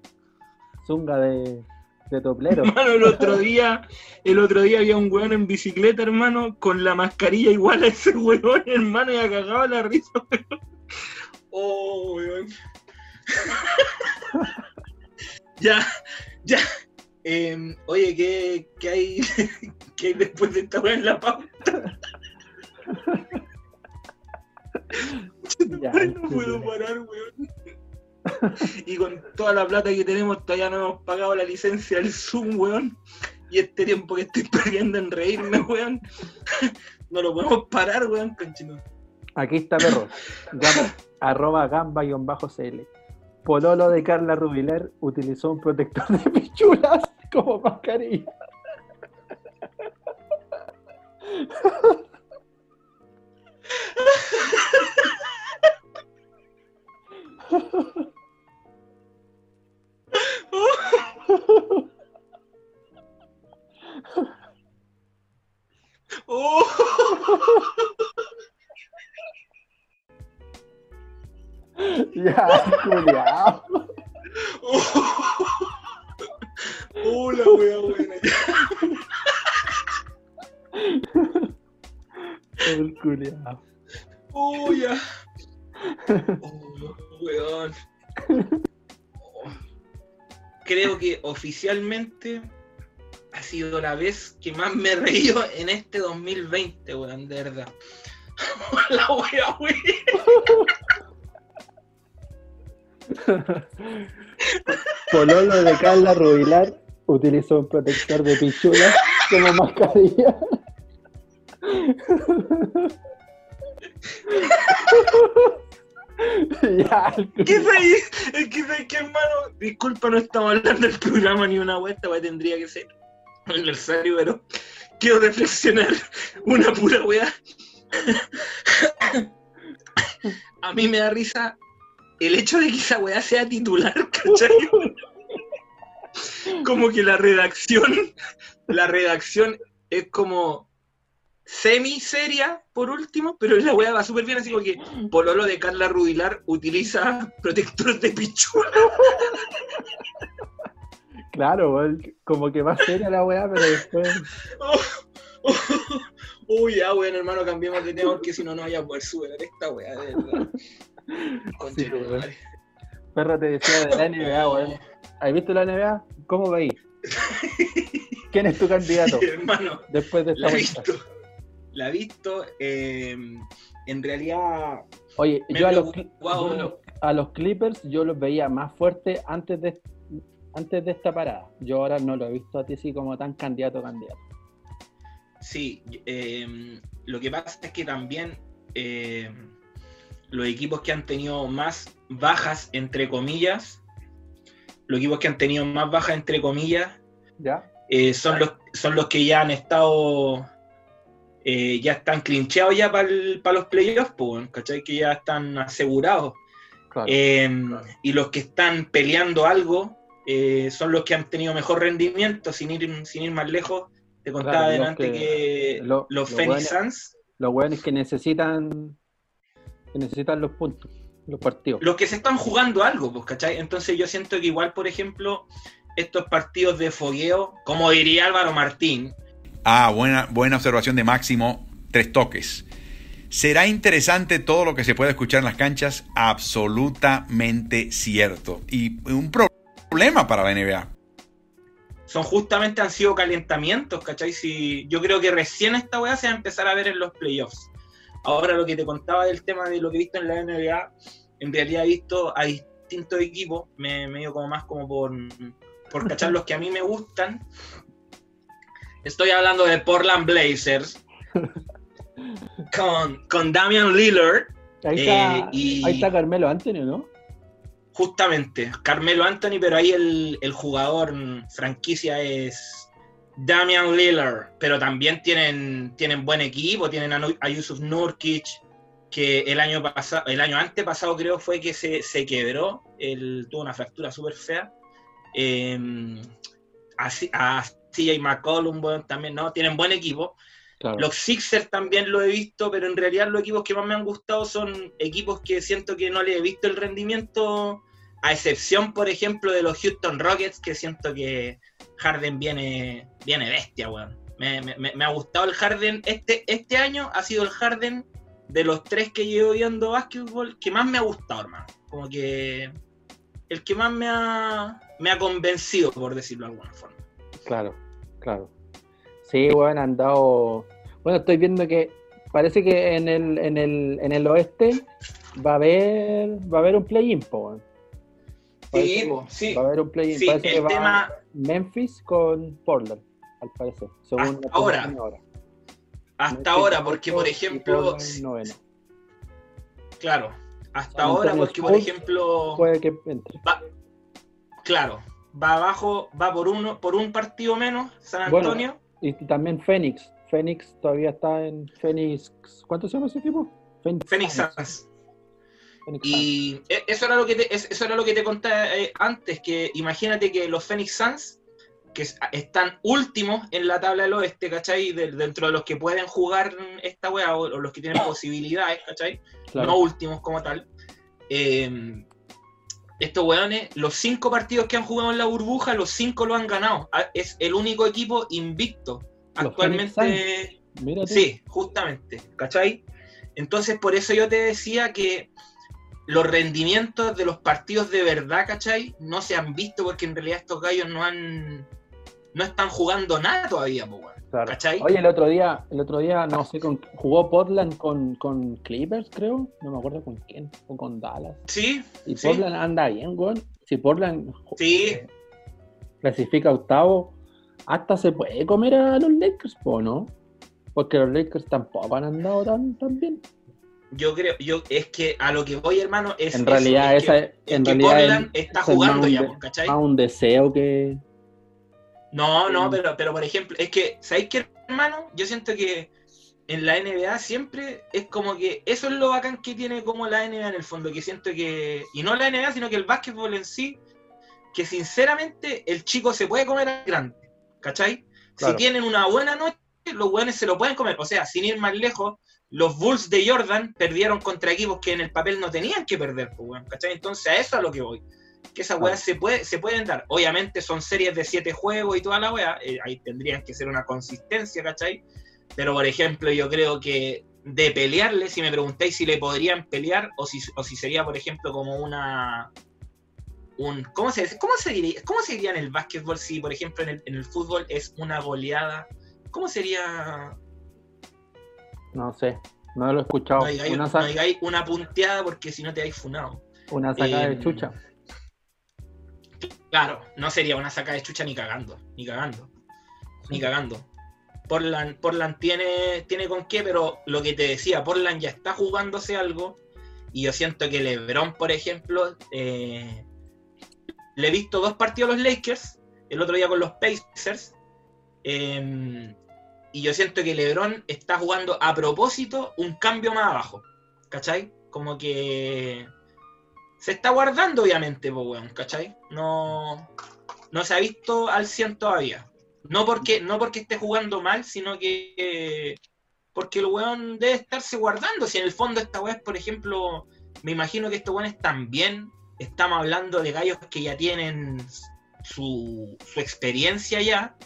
zunga de, de toplero. Hermano, el otro día, el otro día había un weón en bicicleta, hermano, con la mascarilla igual a ese weón, hermano, y ha cagado la risa. Oh, weón. (laughs) ya, ya. Em, oye, ¿qué, qué hay, (laughs) ¿qué hay después de esta weón en la pauta? Ya, no puedo parar, weón. Y con toda la plata que tenemos, todavía no hemos pagado la licencia del Zoom, weón. Y este tiempo que estoy (laughs) perdiendo en reírme, weón. (laughs) No lo podemos parar, weón, conchino. Aquí está, perro. Gamba- (laughs) arroba gamba-cl. Pololo de Carla Rubilar utilizó un protector de pichulas como mascarilla. (laughs) Ya, culiao. la wea buena. (laughs) El culiao. Oh, ya. (laughs) Oh, weón. Oh. Creo que oficialmente ha sido la vez que más me he reído en este 2020, weón, de verdad. (laughs) La wea, weón. Pololo de Carla Rubilar utilizó un protector de pichulas como mascarilla. (laughs) ya, ¿Qué es ahí? Es que, es que, hermano, disculpa, no estamos hablando del programa ni una vuelta, pues tendría que ser aniversario, pero quiero reflexionar una pura weá. A mí me da risa el hecho de que esa weá sea titular, ¿cachai? Como que la redacción, la redacción es como semi seria por último, pero la weá va súper bien, así como que Pololo de Carla Rubilar utiliza protector de pichula. Claro, como que va seria la weá, pero después. Oh, (laughs) oh, Uy, ya, weón, hermano, cambiemos de tema porque si no, no vaya a poder superar esta weá, de verdad. Sí, weón. Perro te decía de la NBA, weón. ¿Has visto la NBA? ¿Cómo veis? (laughs) ¿Quién es tu candidato Sí, hermano, después de esta la he vuelta? visto. La he visto. eh, en realidad, Oye, yo a los, yo a los Clippers yo los veía más fuertes antes de antes de esta parada. Yo ahora no lo he visto a ti así como tan candidato candidato. Sí, eh, lo que pasa es que también eh, los equipos que han tenido más bajas, entre comillas, los equipos que han tenido más bajas, entre comillas, ¿Ya? eh, son, los, son los que ya han estado, eh, ya están clincheados ya para los playoffs, pues, ¿cachai? Que ya están asegurados. Claro. Eh, y los que están peleando algo eh, son los que han tenido mejor rendimiento, sin ir, sin ir más lejos. Te contaba Claro, los adelante que- que, lo- los lo Phoenix bueno- Suns, los weones que necesitan que necesitan los puntos, los partidos. los que se están jugando algo, pues, ¿cachai? Entonces yo siento que igual, por ejemplo, estos partidos de fogueo, como diría Álvaro Martín, Ah, buena, buena observación de Máximo. Tres toques. ¿Será interesante todo lo que se puede escuchar en las canchas? Absolutamente cierto. Y un problema para la NBA. Son justamente han sido calentamientos, ¿cachai? Si, yo creo que recién esta weá se va a empezar a ver en los playoffs. Ahora lo que te contaba del tema de lo que he visto en la NBA, en realidad he visto a distintos equipos, me, me dio como más como por, por cachar los que a mí me gustan. Estoy hablando de Portland Blazers (laughs) con, con Damian Lillard. Ahí está, eh, ahí está Carmelo Anthony, ¿no? Justamente, Carmelo Anthony, pero ahí el, el jugador franquicia es Damian Lillard, pero también tienen, tienen buen equipo, tienen a, Yusuf Nurkic, que el año pasado, el año antepasado creo fue que se, se quebró, él tuvo una fractura súper fea. Eh, a, CJ McCollum también, ¿no? Tienen buen equipo. Los Sixers también lo he visto, pero en realidad los equipos que más me han gustado son equipos que siento que no le he visto el rendimiento, a excepción, por ejemplo, de los Houston Rockets, que siento que Harden viene, viene bestia, weón. Me, me, ha gustado el Harden. Este, este año ha sido el Harden de los tres que llevo viendo básquetbol que más me ha gustado, hermano. Como que el que más me ha, me ha convencido, por decirlo de alguna forma. Claro, claro. Sí, bueno, han dado. Bueno, estoy viendo que parece que en el, en el, en el oeste va a haber va a haber un play-in, Sí, sí. Va a haber un play-in. Sí, parece que va Memphis con Portland, al parecer. Según hasta ahora. Hasta ahora, porque por ejemplo. Claro, hasta ahora, porque por ejemplo. Puede que entre. claro, va abajo, va por uno, por un partido menos, San Antonio. y también Phoenix. Phoenix todavía está en Phoenix. ¿Cuánto se llama ese equipo? Phoenix, Suns. Y e, eso era lo que te, eso era lo que te conté eh, antes, que imagínate que los Phoenix Suns, que están últimos en la tabla del oeste, ¿cachai? dentro de los que pueden jugar esta weá, o, los que tienen (coughs) posibilidades, ¿cachai? No últimos como tal. Eh, estos weones, los cinco partidos que han jugado en la burbuja, los cinco lo han ganado. Ah, es el único equipo invicto. Actualmente. Sí, justamente. ¿Cachai? Entonces, por eso yo te decía que los rendimientos de los partidos de verdad, ¿cachai? No se han visto porque en realidad estos gallos no han. No están jugando nada todavía, pues, Oye, el otro día, el otro día, no sé, con, jugó Portland con, con Clippers, creo. No me acuerdo con quién. O con Dallas. Sí. Y Portland anda bien, güey. Si Portland sí. clasifica octavo, hasta se puede comer a los Lakers, ¿no? Porque los Lakers tampoco han andado tan, tan bien. Yo creo, yo es que a lo que voy, hermano, es. En realidad, esa, en realidad Portland está jugando ya, ¿cachai? A un deseo que no, no, pero, pero por ejemplo, es que, ¿sabéis qué, hermano? Yo siento que en la NBA siempre es como que eso es lo bacán que tiene como la NBA en el fondo, que siento que, y no la NBA, sino que el básquetbol en sí, que sinceramente el chico se puede comer al grande, ¿cachai? Si tienen una buena noche, los buenos se lo pueden comer. O sea, sin ir más lejos, los Bulls de Jordan perdieron contra equipos que en el papel no tenían que perder, pues, ¿cachai? Entonces a eso es a lo que voy que esas weas se, puede, se pueden dar. Obviamente son series de siete juegos y toda la wea, eh, ahí tendrían que ser una consistencia, ¿cachai? Pero por ejemplo, yo creo que de pelearle, si me preguntáis si le podrían pelear o si, o si sería, por ejemplo, como una. Un, ¿cómo, se, cómo, se diría, ¿Cómo sería en el básquetbol si, por ejemplo, en el, en el fútbol es una goleada? ¿Cómo sería? No sé, no lo he escuchado. No una, una punteada porque si no te hay funado. Una saca de em, chucha. Claro, no sería una saca de chucha ni cagando, ni cagando, ni cagando. Portland, Portland tiene, tiene con qué, pero lo que te decía, Portland ya está jugándose algo y yo siento que LeBron, por ejemplo, eh, le he visto dos partidos a los Lakers, el otro día con los Pacers, em, y yo siento que LeBron está jugando a propósito un cambio más abajo, ¿cachai? Como que se está guardando, obviamente, weón, ¿cachai? No, no se ha visto al 100 todavía. No porque, no porque esté jugando mal, sino que porque el weón debe estarse guardando. Si en el fondo esta weón, por ejemplo, me imagino que estos weones también estamos hablando de gallos que ya tienen su, su experiencia ya.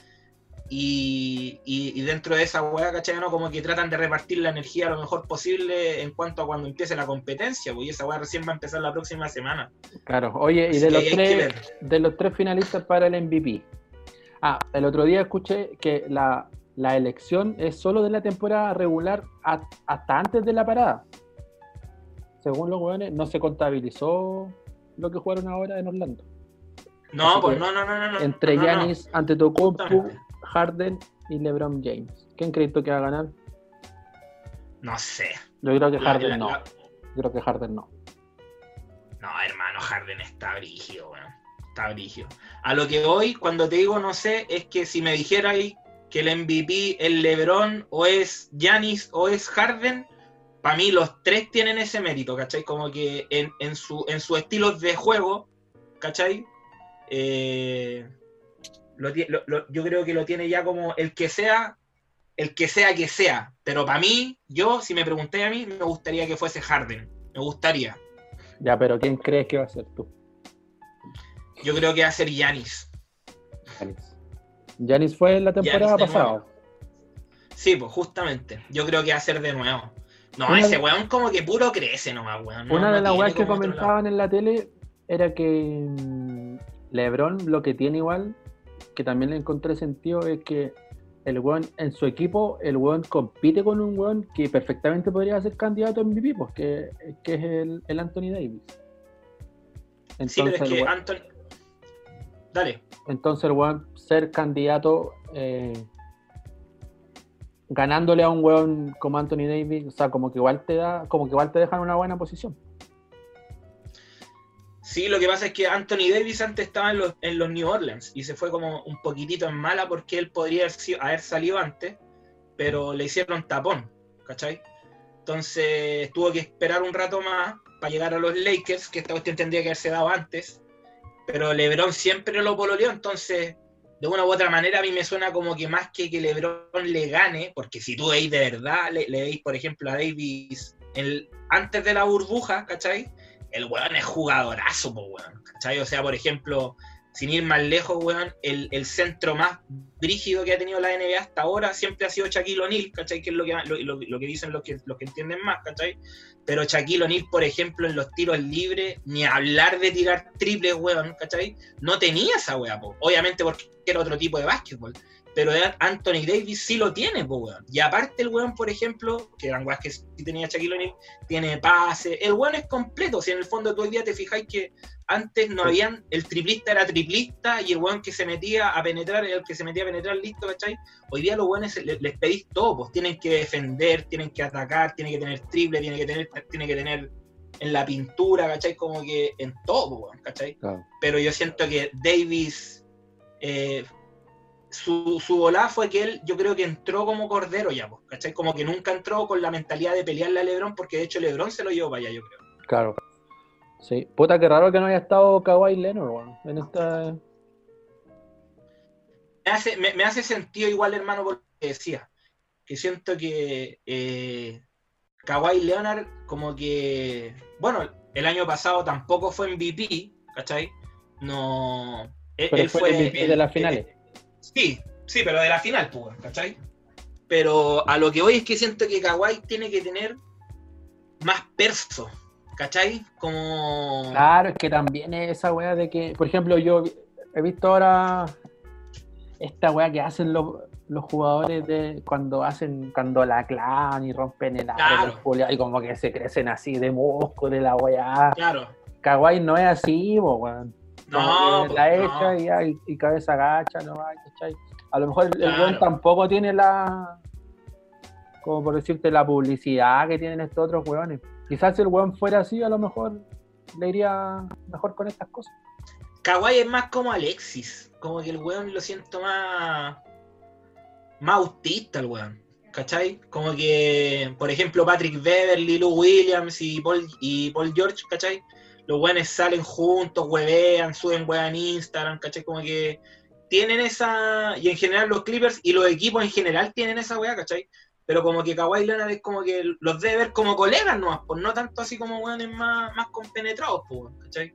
Y, y, dentro de esa weá, ¿cachai? ¿no? Como que tratan de repartir la energía lo mejor posible en cuanto a cuando empiece la competencia, pues, y esa weá recién va a empezar la próxima semana. Claro, oye, y de los, tres, de los tres finalistas para el MVP. Ah, el otro día escuché que la, la elección es solo de la temporada regular hasta antes de la parada. Según los weones, no se contabilizó lo que jugaron ahora en Orlando. No, pues no, no, no, no. Entre Yanis, no, Antetokounmpo, Harden y LeBron James. ¿Quién crees tú que va a ganar? No sé. Yo creo que Harden no. Yo creo que Harden no. No, hermano, Harden está brígido, weón. Está brígido. A lo que voy, cuando te digo no sé, es que si me dijerais que el MVP es LeBron o es Yanis o es Harden, para mí los tres tienen ese mérito, ¿cachai? Como que en, en su, en su estilo de juego, ¿cachai? Eh, yo creo que lo tiene ya como el que sea, el que sea que sea. Pero para mí, yo, si me pregunté a mí, me gustaría que fuese Harden. Me gustaría. Ya, pero ¿quién crees que va a ser tú? Yo creo que va a ser Yanis. Yanis fue en la temporada pasada. Sí, pues justamente. Yo creo que va a ser de nuevo. No, ese weón como que puro crece nomás, weón. una de las weas que comentaban en la tele era que mm, LeBron lo que tiene igual, que también le encontré sentido, es que el weón en su equipo, el weón compite con un weón que perfectamente podría ser candidato a MVP, pues, que, es el, Anthony Davis. sí, pero es que Anthony... Dale. Entonces el weón ser candidato eh, ganándole a un weón como Anthony Davis, o sea, como que igual te da, como que igual te dejan una buena posición. Sí, lo que pasa es que Anthony Davis antes estaba en los, New Orleans y se fue como un poquitito en mala porque él podría haber salido antes, pero le hicieron tapón, ¿cachai? Entonces tuvo que esperar un rato más para llegar a los Lakers, que esta cuestión tendría que haberse dado antes, pero LeBron siempre lo pololeó, entonces de una u otra manera a mí me suena como que más que que LeBron le gane, porque si tú veis de verdad, le, veis por ejemplo a Davis el, antes de la burbuja, ¿cachai? El weón es jugadorazo, po, weón. ¿Cachai? O sea, por ejemplo, sin ir más lejos, weón, el, centro más brígido que ha tenido la NBA hasta ahora siempre ha sido Shaquille O'Neal, ¿cachai? Que es lo que, lo, que dicen los que, los que entienden más, ¿cachai? Pero Shaquille O'Neal, por ejemplo, en los tiros libres, ni hablar de tirar triples, weón, ¿cachai? No tenía esa weá. Obviamente porque era otro tipo de básquetbol pero Anthony Davis sí lo tiene, pues, weón. Y aparte el weón, por ejemplo, que eran weas que sí tenía Shaquille O'Neal, tiene pase, el weón es completo, si en el fondo todo el día te fijáis que antes no habían, el triplista era triplista y el weón que se metía a penetrar el que se metía a penetrar listo, ¿cachai? Hoy día los weones les, pedís todo, pues tienen que defender, tienen que atacar, tienen que tener triple, tienen que tener, tienen que tener en la pintura, ¿cachai? Como que en todo, pues, ¿cachai? Pero yo siento que Davis... Eh, su, su volada fue que él, yo creo que entró como cordero ya, ¿cachai? Como que nunca entró con la mentalidad de pelearle a Lebron, porque de hecho Lebron se lo llevó para allá, yo creo. Claro. Sí. Puta, qué raro que no haya estado Kawhi Leonard, bueno, en esta... Me hace, me, hace sentido igual, hermano, por lo que decía. Que siento que eh, Kawhi Leonard, como que. Bueno, el año pasado tampoco fue MVP, ¿cachai? No. Él, fue, el MVP de las finales. Sí, sí, pero de la final, pues, ¿cachai? Pero a lo que voy es que siento que Kawhi tiene que tener más perso, ¿cachai? Como. Claro, es que también es esa weá de que, por ejemplo, yo he visto ahora esta weá que hacen los, jugadores de cuando hacen, cuando la clan y rompen el claro. y como que se crecen así de mosco de la weá. Claro. Kawhi no es así, weón. No, la hecha y, cabeza gacha, no A lo mejor el buen tampoco tiene la, como por decirte, la publicidad que tienen estos otros weones. Quizás si el weón fuera así, a lo mejor le iría mejor con estas cosas. Kawhi es más como Alexis, como que el weón lo siento más, más autista el weón. ¿Cachai? Como que, por ejemplo, Patrick Beverly, Lou Williams y Paul, y Paul George, ¿cachai? Los weones salen juntos, huevean, suben weas en Instagram, ¿cachai? Como que tienen esa, y en general los Clippers y los equipos en general tienen esa wea, ¿cachai? Pero como que Kawhi Leonard es como que los debe ver como colegas nomás, pues no tanto así como weones más, más compenetrados, pues, ¿cachai?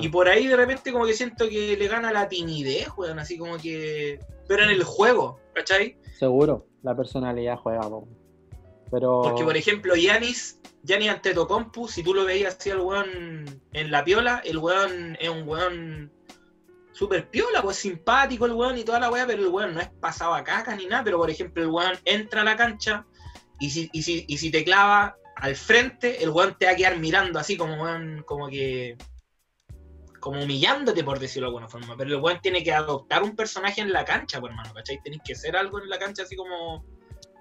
Y por ahí de repente como que siento que le gana la timidez, weón, así como que... Pero en el juego, ¿cachai? Seguro, la personalidad juega, po. Porque por ejemplo, Yanis, Yanis Antetokounmpo, si tú lo veías así al weón en la piola, el weón es un weón súper piola, pues simpático el weón y toda la weá, pero el weón no es pasado a caca ni nada, pero por ejemplo el weón entra a la cancha y si, y si, y si te clava al frente, el weón te va a quedar mirando así como weón, como que como humillándote, por decirlo de alguna forma. Pero el weón tiene que adoptar un personaje en la cancha, pues, hermano, ¿cachai? Tenéis que ser algo en la cancha así como.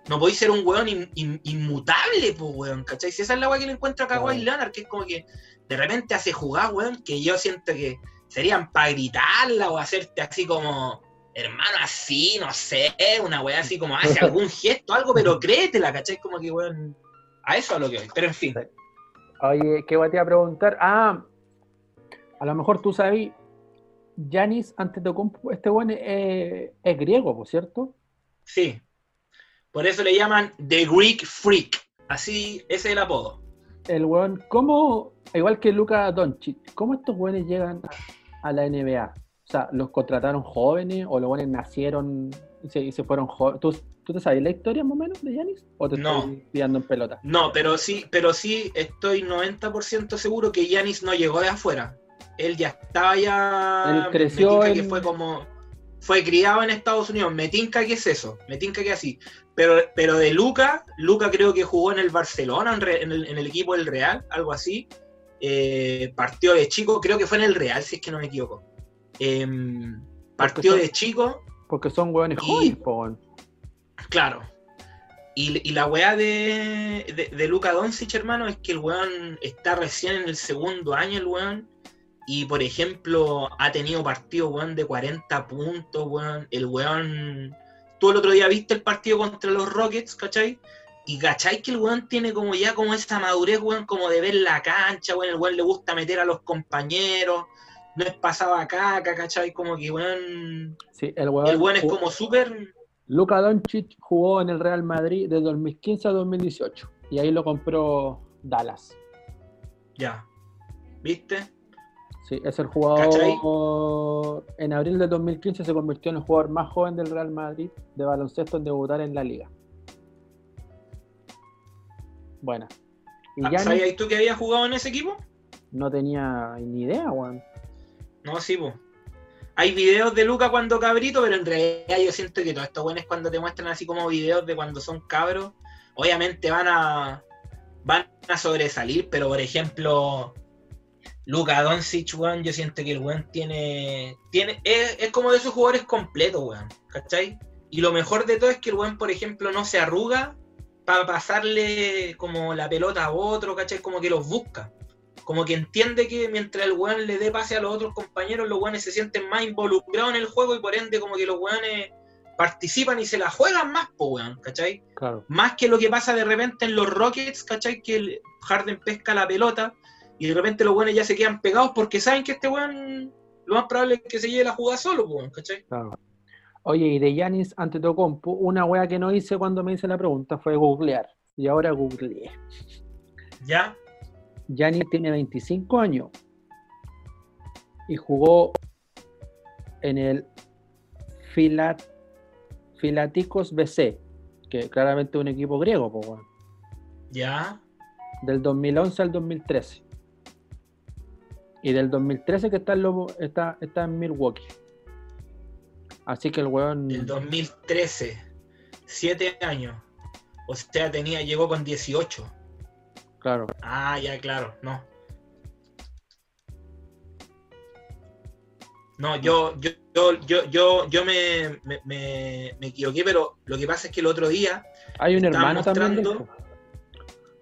No podéis ser un weón in- in- inmutable, pues, weón, ¿cachai? Si esa es la weá que le encuentro a Kawhi. Leonard, que es como que de repente hace jugar, weón, que yo siento que serían para gritarla o hacerte así como. Hermano, así, no sé, una weá así como hace (laughs) algún gesto, algo, pero créetela, ¿cachai? Como que, weón, a eso a lo que voy. Pero en fin, Oye, ¿qué te a preguntar? Ah, a lo mejor tú sabes, Yanis Antetokounmpo, este weón es, es griego, ¿por cierto? Sí. Por eso le llaman The Greek Freak. Así, ese es el apodo. El weón, ¿cómo, igual que Luka Doncic, cómo estos weones llegan a la NBA? O sea, ¿los contrataron jóvenes o los weones nacieron y se, y se fueron jóvenes? ¿Tú, ¿Tú te sabes la historia más o menos de Yanis? ¿O te No. estoy pillando en pelota? No, pero sí, pero sí estoy 90% seguro que Yanis no llegó de afuera. Él ya estaba ya. Él creció en- que fue como. Fue criado en Estados Unidos. Me tinca que es eso. Me tinca que así. Pero, pero de Luca, Luca creo que jugó en el Barcelona, en, el, en el equipo del Real, algo así. Eh, partió de chico, creo que fue en el Real, si es que no me equivoco. Em, partió son- de chico, Porque son weones Y- jóvenes. Claro. Y, y la weá de, de, de Luka Doncic, hermano, es que el weón está recién en el segundo año, el weón. Y por ejemplo, ha tenido partidos, weón, de 40 puntos, weón. El weón. Tú el otro día viste el partido contra los Rockets, ¿cachai? Y cachai que el weón tiene como ya como esa madurez, weón, como de ver la cancha, weón. El weón le gusta meter a los compañeros. No es pasado a caca, ¿cachai? Como que, weón. Sí, el weón, El weón es como súper. Luka Doncic jugó en el Real Madrid de 2015 a 2018 y ahí lo compró Dallas. Ya. ¿Viste? Sí, es el jugador. En abril de 2015 se convirtió en el jugador más joven del Real Madrid de baloncesto en debutar en la liga. Buena. Y Ah, Giannis ¿Sabías tú que había jugado en ese equipo? no tenía ni idea, weón. No, sí, pues. Hay videos de Luca cuando cabrito, pero en realidad yo siento que todo esto bueno es cuando te muestran así como videos de cuando son cabros. Obviamente van a van a sobresalir, pero por ejemplo, Luca Doncic, weón, yo siento que el weón tiene. tiene es, es como de esos jugadores completos, weón. ¿Cachai? Y lo mejor de todo es que el weón, por ejemplo, no se arruga para pasarle como la pelota a otro, ¿cachai? Como que los busca. Como que entiende que mientras el weón le dé pase a los otros compañeros, los weones se sienten más involucrados en el juego y por ende como que los weones participan y se la juegan más, po weón, ¿cachai? Claro. Más que lo que pasa de repente en los Rockets, ¿cachai? Que el Harden pesca la pelota y de repente los weones ya se quedan pegados porque saben que este weón lo más probable es que se lleve la jugada solo, weón, ¿cachai? Claro. Oye, y de Yanis Antetokounmpo, una wea que no hice cuando me hice la pregunta fue googlear. Y ahora googleé. ¿Ya? Yanis tiene 25 años y jugó en el Filat Filatikos BC, que claramente es un equipo griego, po, weón, ¿Ya? del 2011 al 2013. Y del 2013 que está en, Lobo- está, está en Milwaukee. Así que el weón... Del 2013. Siete años. O sea, tenía, llegó con 18. Claro. Ah, ya, claro, no. No, yo, yo, yo, yo, yo, me, me, me- me equivoqué, pero lo que pasa es que el otro día. Hay un hermano también. mostrando-.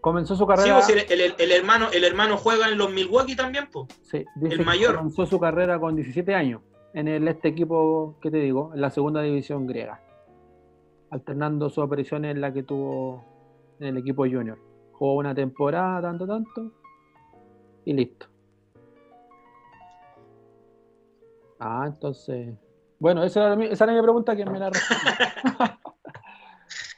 Comenzó su Sí, carrera... pues, el, el- el hermano, el hermano juega en los Milwaukee también, pues. Sí, dice El mayor. comenzó su carrera con 17 años en el, este equipo que te digo, en la segunda división griega, alternando sus apariciones en la que tuvo en el equipo junior. Jugó una temporada, tanto, tanto, y listo. Ah, entonces. Bueno, esa era mi, esa era mi pregunta que me la respondió. (laughs)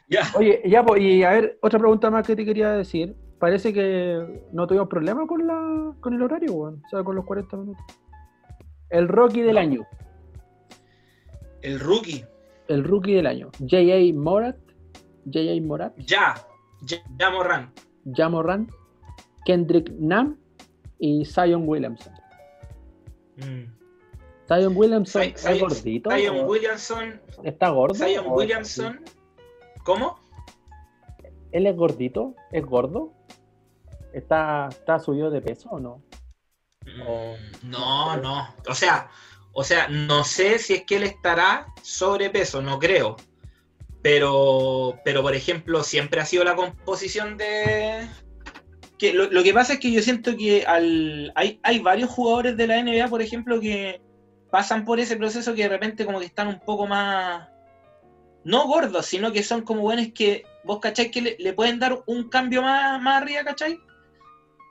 Ya. Oye, ya, pues, y a ver, otra pregunta más que te quería decir, parece que no tuvimos problema con, la, con el horario, weón. O sea, con los 40 minutos. El rookie del No. año. El rookie. El rookie del año. J.A. Morat. J.A. Morat. Ya. Ya, ya Morran. Jamoran. Kendrick Nam. Y Zion Williamson. Mm. Zion Williamson Zion- es Zion- gordito. Zion Williamson. ¿Está gordo? Zion o- Williamson. ¿Cómo? ¿Él es gordito? ¿Es gordo? ¿Está, está subido de peso o no? O- Mm, No, no. O sea, o sea, no sé si es que él estará sobrepeso, no creo. Pero, pero por ejemplo, siempre ha sido la composición de. Que lo, lo que pasa es que yo siento que al, hay, hay varios jugadores de la NBA, por ejemplo, que pasan por ese proceso que de repente como que están un poco más. No gordos, sino que son como buenos que vos cacháis que le, pueden dar un cambio más, más arriba, ¿cachai?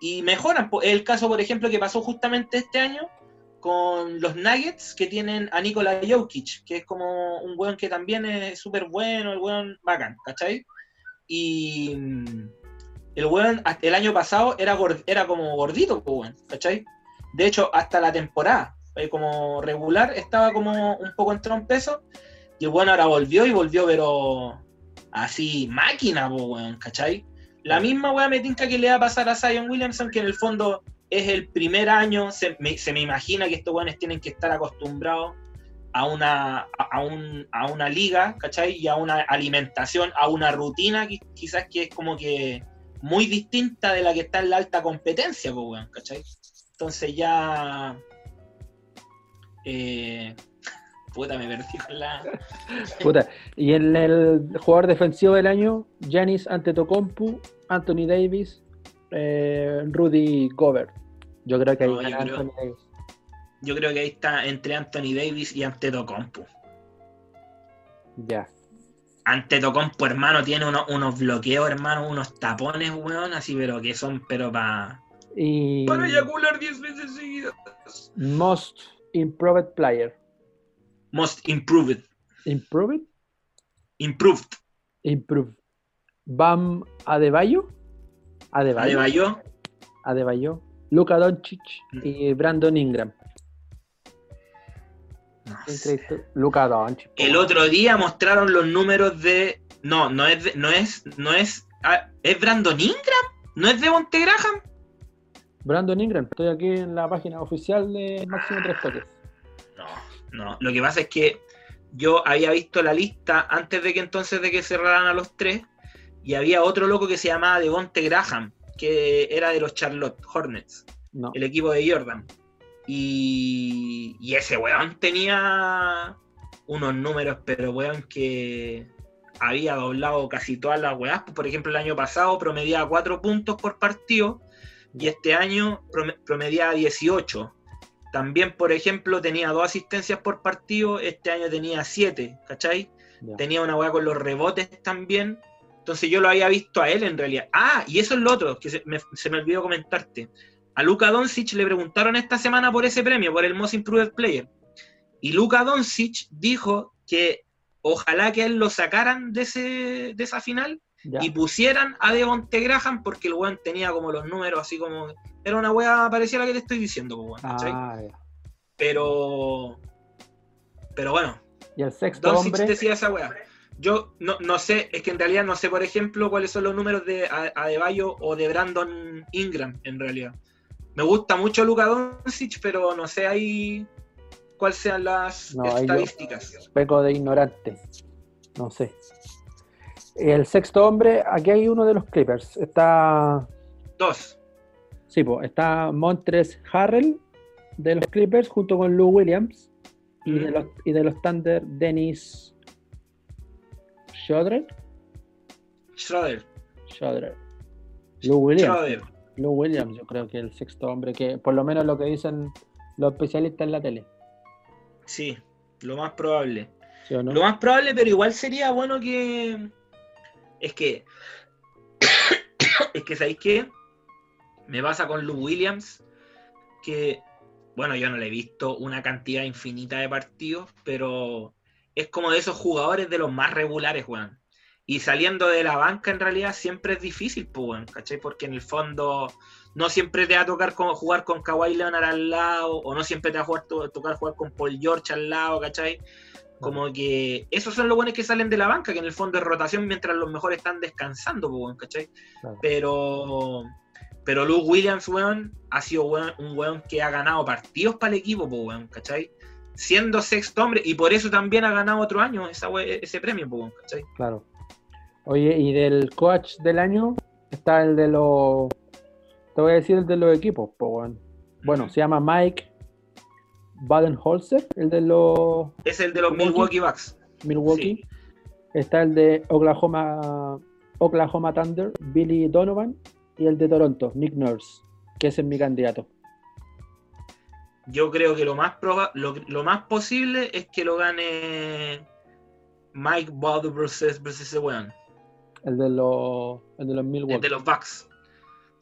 y mejoran. El caso, por ejemplo, que pasó justamente este año con los Nuggets que tienen a Nikola Jokic, que es como un weón que también es súper bueno, el weón bacán, ¿cachai? Y mm, el weón el año pasado era, gord- era como gordito, weón, ¿cachai? De hecho, hasta la temporada, eh, como regular, estaba como un poco entrado en peso, y el weón ahora volvió y volvió, pero así, máquina, po, weón, ¿cachai? La misma weá me tinca que le va a pasar a Zion Williamson, que en el fondo es el primer año, se me, se me imagina que estos weones tienen que estar acostumbrados a una, a, un- a una liga, ¿cachai? Y a una alimentación, a una rutina que quizás que es como que muy distinta de la que está en la alta competencia, pues, weón, ¿cachai? Entonces ya... Eh, puta, me perdí con la... Puta. Y en el jugador defensivo del año, Giannis Antetokounmpo, Anthony Davis, eh, Rudy Gobert. Yo creo que ahí No, yo gana creo- Anthony Davis. Yo creo que ahí está entre Anthony Davis y Antetokounmpo. Ya. Antetokounmpo, hermano, tiene unos, unos bloqueos, hermano, unos tapones, weón, así, pero que son, pero para... Y Para eyacular 10 veces seguidas. Most Improved Player. Most improved. Improved? Improved. Improved. Bam Adebayo. Adebayo. Adebayo. Adebayo. Luka Doncic Mm. y Brandon Ingram. No. Luka Doncic. El otro día mostraron los números de. No, no es. de- no es. No es. ah, ¿Es Brandon Ingram? ¿No es de Monte Graham? Brandon Ingram. Estoy aquí en la página oficial de Máximo Tres Toques. No, no. Lo que pasa es que yo había visto la lista antes de que entonces de que cerraran a los tres. Y había otro loco que se llamaba Devonte Graham, que era de los Charlotte Hornets. No. el equipo de Jordan. Y, y ese weón tenía unos números, pero weón que había doblado casi todas las weas. Por ejemplo, el año pasado promediaba 4 puntos por partido y este año prome- promediaba 18. También, por ejemplo, tenía dos asistencias por partido, este año tenía 7, ¿cachai? Tenía una weá con los rebotes también. Entonces yo lo había visto a él en realidad. Ah, y eso es lo otro, que se me, se me olvidó comentarte. A Luka Doncic le preguntaron esta semana por ese premio, por el Most Improved Player. Y Luka Doncic dijo que ojalá que él lo sacaran de, ese, de esa final Ya. y pusieran a Devonte Graham porque el weón tenía como los números así como... Era una weá parecida a la que te estoy diciendo, weón. Ah. Pero... Pero bueno, Y el sexto hombre. decía esa weá. Yo no, no sé, es que en realidad no sé, por ejemplo, cuáles son los números de Adebayo o de Brandon Ingram, en realidad. Me gusta mucho Luka Doncic, pero no sé ahí cuáles sean las No, estadísticas. Peco de ignorante. No sé. El sexto hombre, aquí hay uno de los Clippers. Está. Dos. Sí, po, está Montres Harrell de los Clippers junto con Lou Williams. Y de Mm. los, y de los Thunder, Dennis Schroeder. Schroeder. Schroeder. Lou Williams. Schroeder. Lou Williams, yo creo que el sexto hombre, que por lo menos lo que dicen los especialistas en la tele. Sí, lo más probable. ¿Sí o no? Lo más probable, pero igual sería bueno que. Es que. (coughs) es que, ¿sabéis qué? Me pasa con Lou Williams, que. Bueno, yo no le he visto una cantidad infinita de partidos, pero es como de esos jugadores de los más regulares, weón. Y saliendo de la banca en realidad siempre es difícil, pues, weón, ¿cachai? Porque en el fondo no siempre te va a tocar con- jugar con Kawhi Leonard al lado, o no siempre te va a jugar- to- tocar jugar con Paul George al lado, ¿cachai? Como que esos son los buenos que salen de la banca, que en el fondo es rotación mientras los mejores están descansando, weón, ¿cachai? Claro. Pero pero Luke Williams, weón, ha sido weón- un weón que ha ganado partidos para el equipo, weón, ¿cachai? Siendo sexto hombre, y por eso también ha ganado otro año esa ese premio, weón, ¿cachai? Claro. Oye, y del coach del año está el de los. Te voy a decir el de los equipos, weón. Bueno, se llama Mike Badenholzer, el de los Es el de los Milwaukee. Milwaukee Bucks. Milwaukee. Sí. Está el de Oklahoma, Oklahoma Thunder, Billy Donovan, y el de Toronto, Nick Nurse, que ese es mi candidato. Yo creo que lo más proba lo, lo más posible es que lo gane Mike Bud versus, versus ese weón, El de los, el de los el Milwaukee. de los Bucks.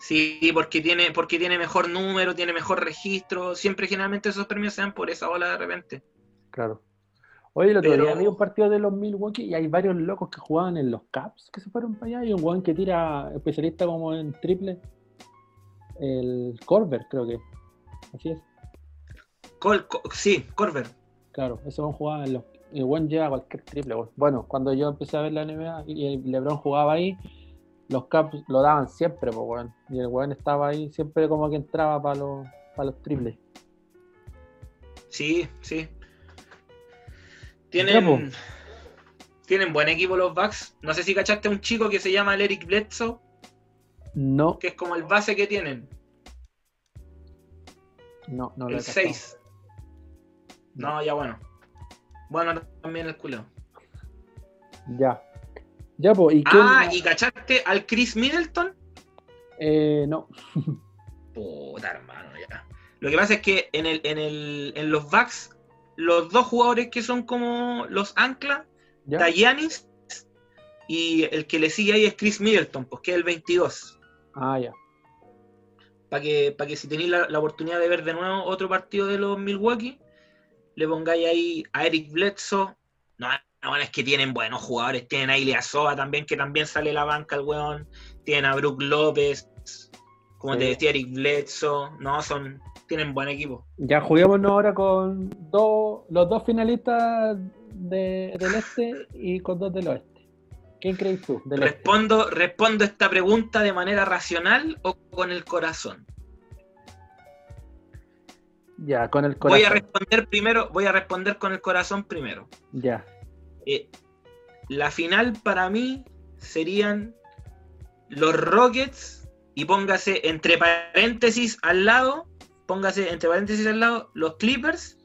Sí, porque tiene, porque tiene mejor número, tiene mejor registro. Siempre generalmente esos premios se dan por esa ola de repente. Claro. Oye, otro Pero- vi un partido de los Milwaukee y hay varios locos que jugaban en los Caps que se fueron para allá y un weón que tira especialista como en triple. El Corver, creo que. Así es. Col- co- sí, Corver. Claro, ese weón jugaba en los. El weón lleva cualquier triple. Bueno, cuando yo empecé a ver la NBA y el LeBron jugaba ahí, los Caps lo daban siempre, pues, weón. Y el weón estaba ahí siempre como que entraba para los, para los triples. Sí, sí. Tienen, tienen buen equipo los Bucks. No sé si cachaste a un chico que se llama el Eric Bledsoe, No, que es como el base que tienen, no, no lo el cachado. 6. No, ya bueno. Bueno, también el culo. Ya. Ya, pues, ¿y quién? Ah, ¿y cachaste al Chris Middleton? Eh, no. (laughs) Puta, hermano, ya. Lo que pasa es que en, el, en, el, en los Bucks, los dos jugadores que son como los está Giannis y el que le sigue ahí es Chris Middleton, pues que es el 22. Ah, ya. Para que, para que si tenéis la, la oportunidad de ver de nuevo otro partido de los Milwaukee, le pongáis ahí a Eric Bledsoe. No, no, bueno, es que tienen buenos jugadores. Tienen a Ilyasova también, que también sale la banca el weón. Tienen a Brook López. Como te decía, Eric Bledsoe. No, son, tienen buen equipo. Ya juguémonos ahora con dos, los dos finalistas de- del este y con dos del oeste. ¿Quién crees tú? Del este? Respondo, respondo esta pregunta de manera racional o con el corazón. Ya, con el Voy a corazón. responder primero, voy a responder con el corazón primero. Ya. Eh, la final para mí serían los Rockets y póngase entre paréntesis al lado, póngase entre paréntesis al lado los Clippers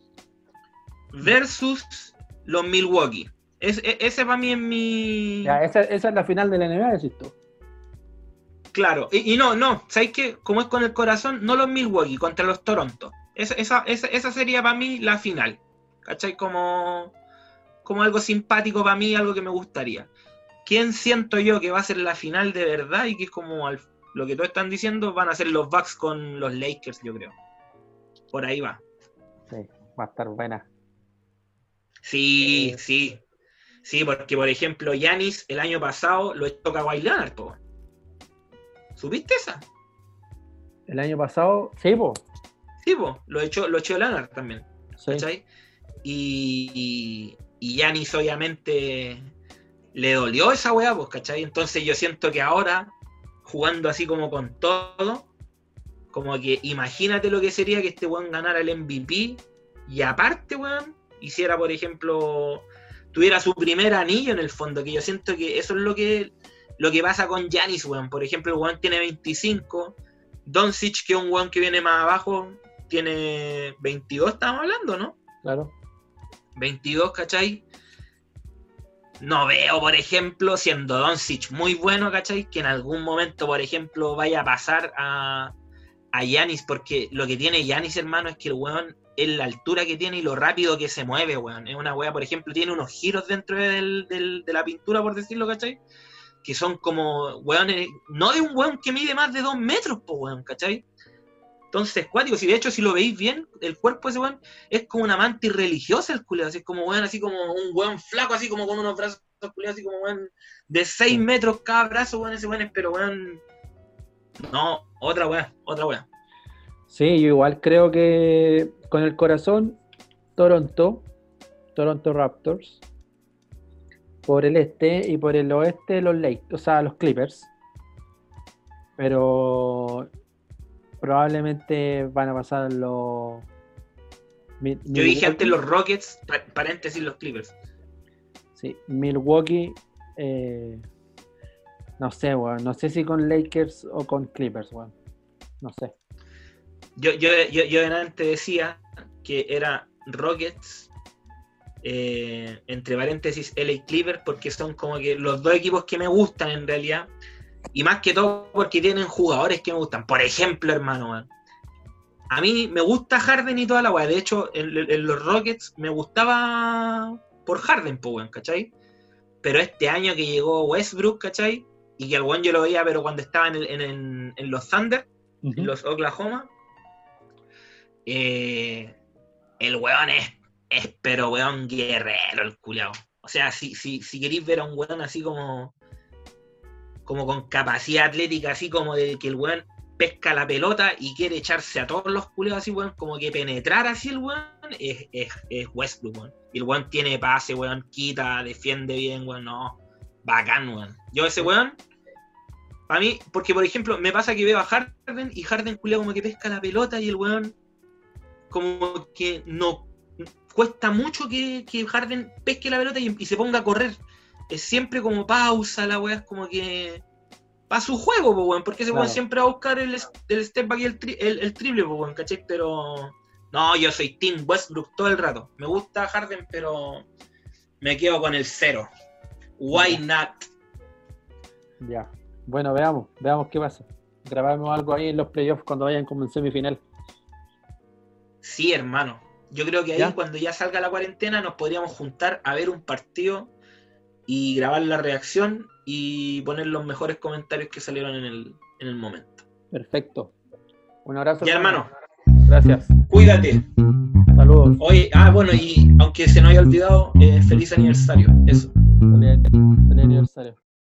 versus los Milwaukee. Es- e- ese para mí es mi... Ya, esa, esa es la final de la NBA, decís tú. Claro, y, y no, no, ¿sabéis qué? Como es con el corazón, no los Milwaukee, contra los Toronto. Esa, esa, esa, esa sería para mí la final. ¿Cachai? Como, como algo simpático para mí, algo que me gustaría. ¿Quién siento yo que va a ser la final de verdad y que es como al- lo que todos están diciendo? Van a ser los Bucks con los Lakers, yo creo. Por ahí va. Sí, va a estar buena. Sí, Eh. sí. Sí, porque por ejemplo, Yanis el año pasado lo echó Kawhi Leonard, po. ¿Supiste esa? El año pasado, sí, po. Sí, po, lo echó, lo echó Leonard también. Sí. ¿cachai? Y, y, y Giannis obviamente le dolió esa weá, pues, ¿cachai? Entonces yo siento que ahora, jugando así como con todo, como que imagínate lo que sería que este weón ganara el MVP y aparte, weón, hiciera, por ejemplo, tuviera su primer anillo en el fondo, que yo siento que eso es lo que, lo que pasa con Giannis, weón. Por ejemplo, el weón tiene 25, Doncic, que es un weón que viene más abajo, tiene 22, estamos hablando, ¿no? Claro. 22, ¿cachai? No veo, por ejemplo, siendo Doncic muy bueno, ¿cachai? Que en algún momento, por ejemplo, vaya a pasar a, a porque lo que tiene Yanis, hermano, es que el weón es la altura que tiene y lo rápido que se mueve, weón. Es una weá, por ejemplo, tiene unos giros dentro del- del- de la pintura, por decirlo, ¿cachai? Que son como, weón, no de un weón que mide más de dos metros, pues, weón, ¿cachai? Entonces, cuático, si de hecho si lo veis bien, el cuerpo de ese weón es como una mantis religiosa el culeo, así como weón, así como un weón flaco, así como con unos brazos culeados, así como weón, de 6 metros cada brazo, weón, ese weón es, pero weón. No, otra weón, otra weón. Sí, yo igual creo que con el corazón, Toronto, Toronto Raptors, por el este y por el oeste los Lakers, o sea, los Clippers. Pero probablemente van a pasar los. Yo dije antes los Rockets, pa- paréntesis los Clippers. Sí, Milwaukee. eh, no sé, weón. No sé si con Lakers o con Clippers, weón. No sé. Yo, yo, yo, yo antes decía que era Rockets, eh, entre paréntesis LA Clippers, porque son como que los dos equipos que me gustan en realidad. Y más que todo porque tienen jugadores que me gustan. Por ejemplo, hermano, man, a mí me gusta Harden y toda la weá. De hecho, en, en los Rockets me gustaba por Harden, pues, weón, ¿cachai? Pero este año que llegó Westbrook, ¿cachai? Y que el weón yo lo veía, pero cuando estaba en, el- en- en- en los Thunder, en los Oklahoma, eh, el weón es, es, pero weón guerrero el culiao. O sea, si, si, si queréis ver a un weón así como, como con capacidad atlética, así como de que el weón pesca la pelota y quiere echarse a todos los culiados así, weón, como que penetrar así el weón, es, es, es Westbrook, weón. Y el weón tiene pase, weón, quita, defiende bien, weón, no. Bacán, weón. Yo ese weón, para mí, porque por ejemplo, me pasa que veo a Harden y Harden culiao como que pesca la pelota y el weón como que no cuesta mucho que, que Harden pesque la pelota y, y se ponga a correr. Es siempre como pausa, la weá es como que. para su juego, po, weón, porque ese weón Claro. siempre va a buscar el, el step back y el, tri- el, el triple, po, weón, ¿cachai? Pero. No, yo soy Team Westbrook todo el rato. Me gusta Harden, pero me quedo con el cero. Why not? Ya. Bueno, veamos, veamos qué pasa. Grabamos algo ahí en los playoffs cuando vayan como en semifinal. Sí, hermano. Yo creo que ahí ¿Ya? cuando ya salga la cuarentena nos podríamos juntar a ver un partido y grabar la reacción y poner los mejores comentarios que salieron en el, en el momento. Perfecto. Un abrazo. Ya, hermano, Gracias. cuídate. Saludos. Oye, ah, bueno, y aunque se nos haya olvidado, eh, feliz aniversario. Eso. Feliz feliz aniversario.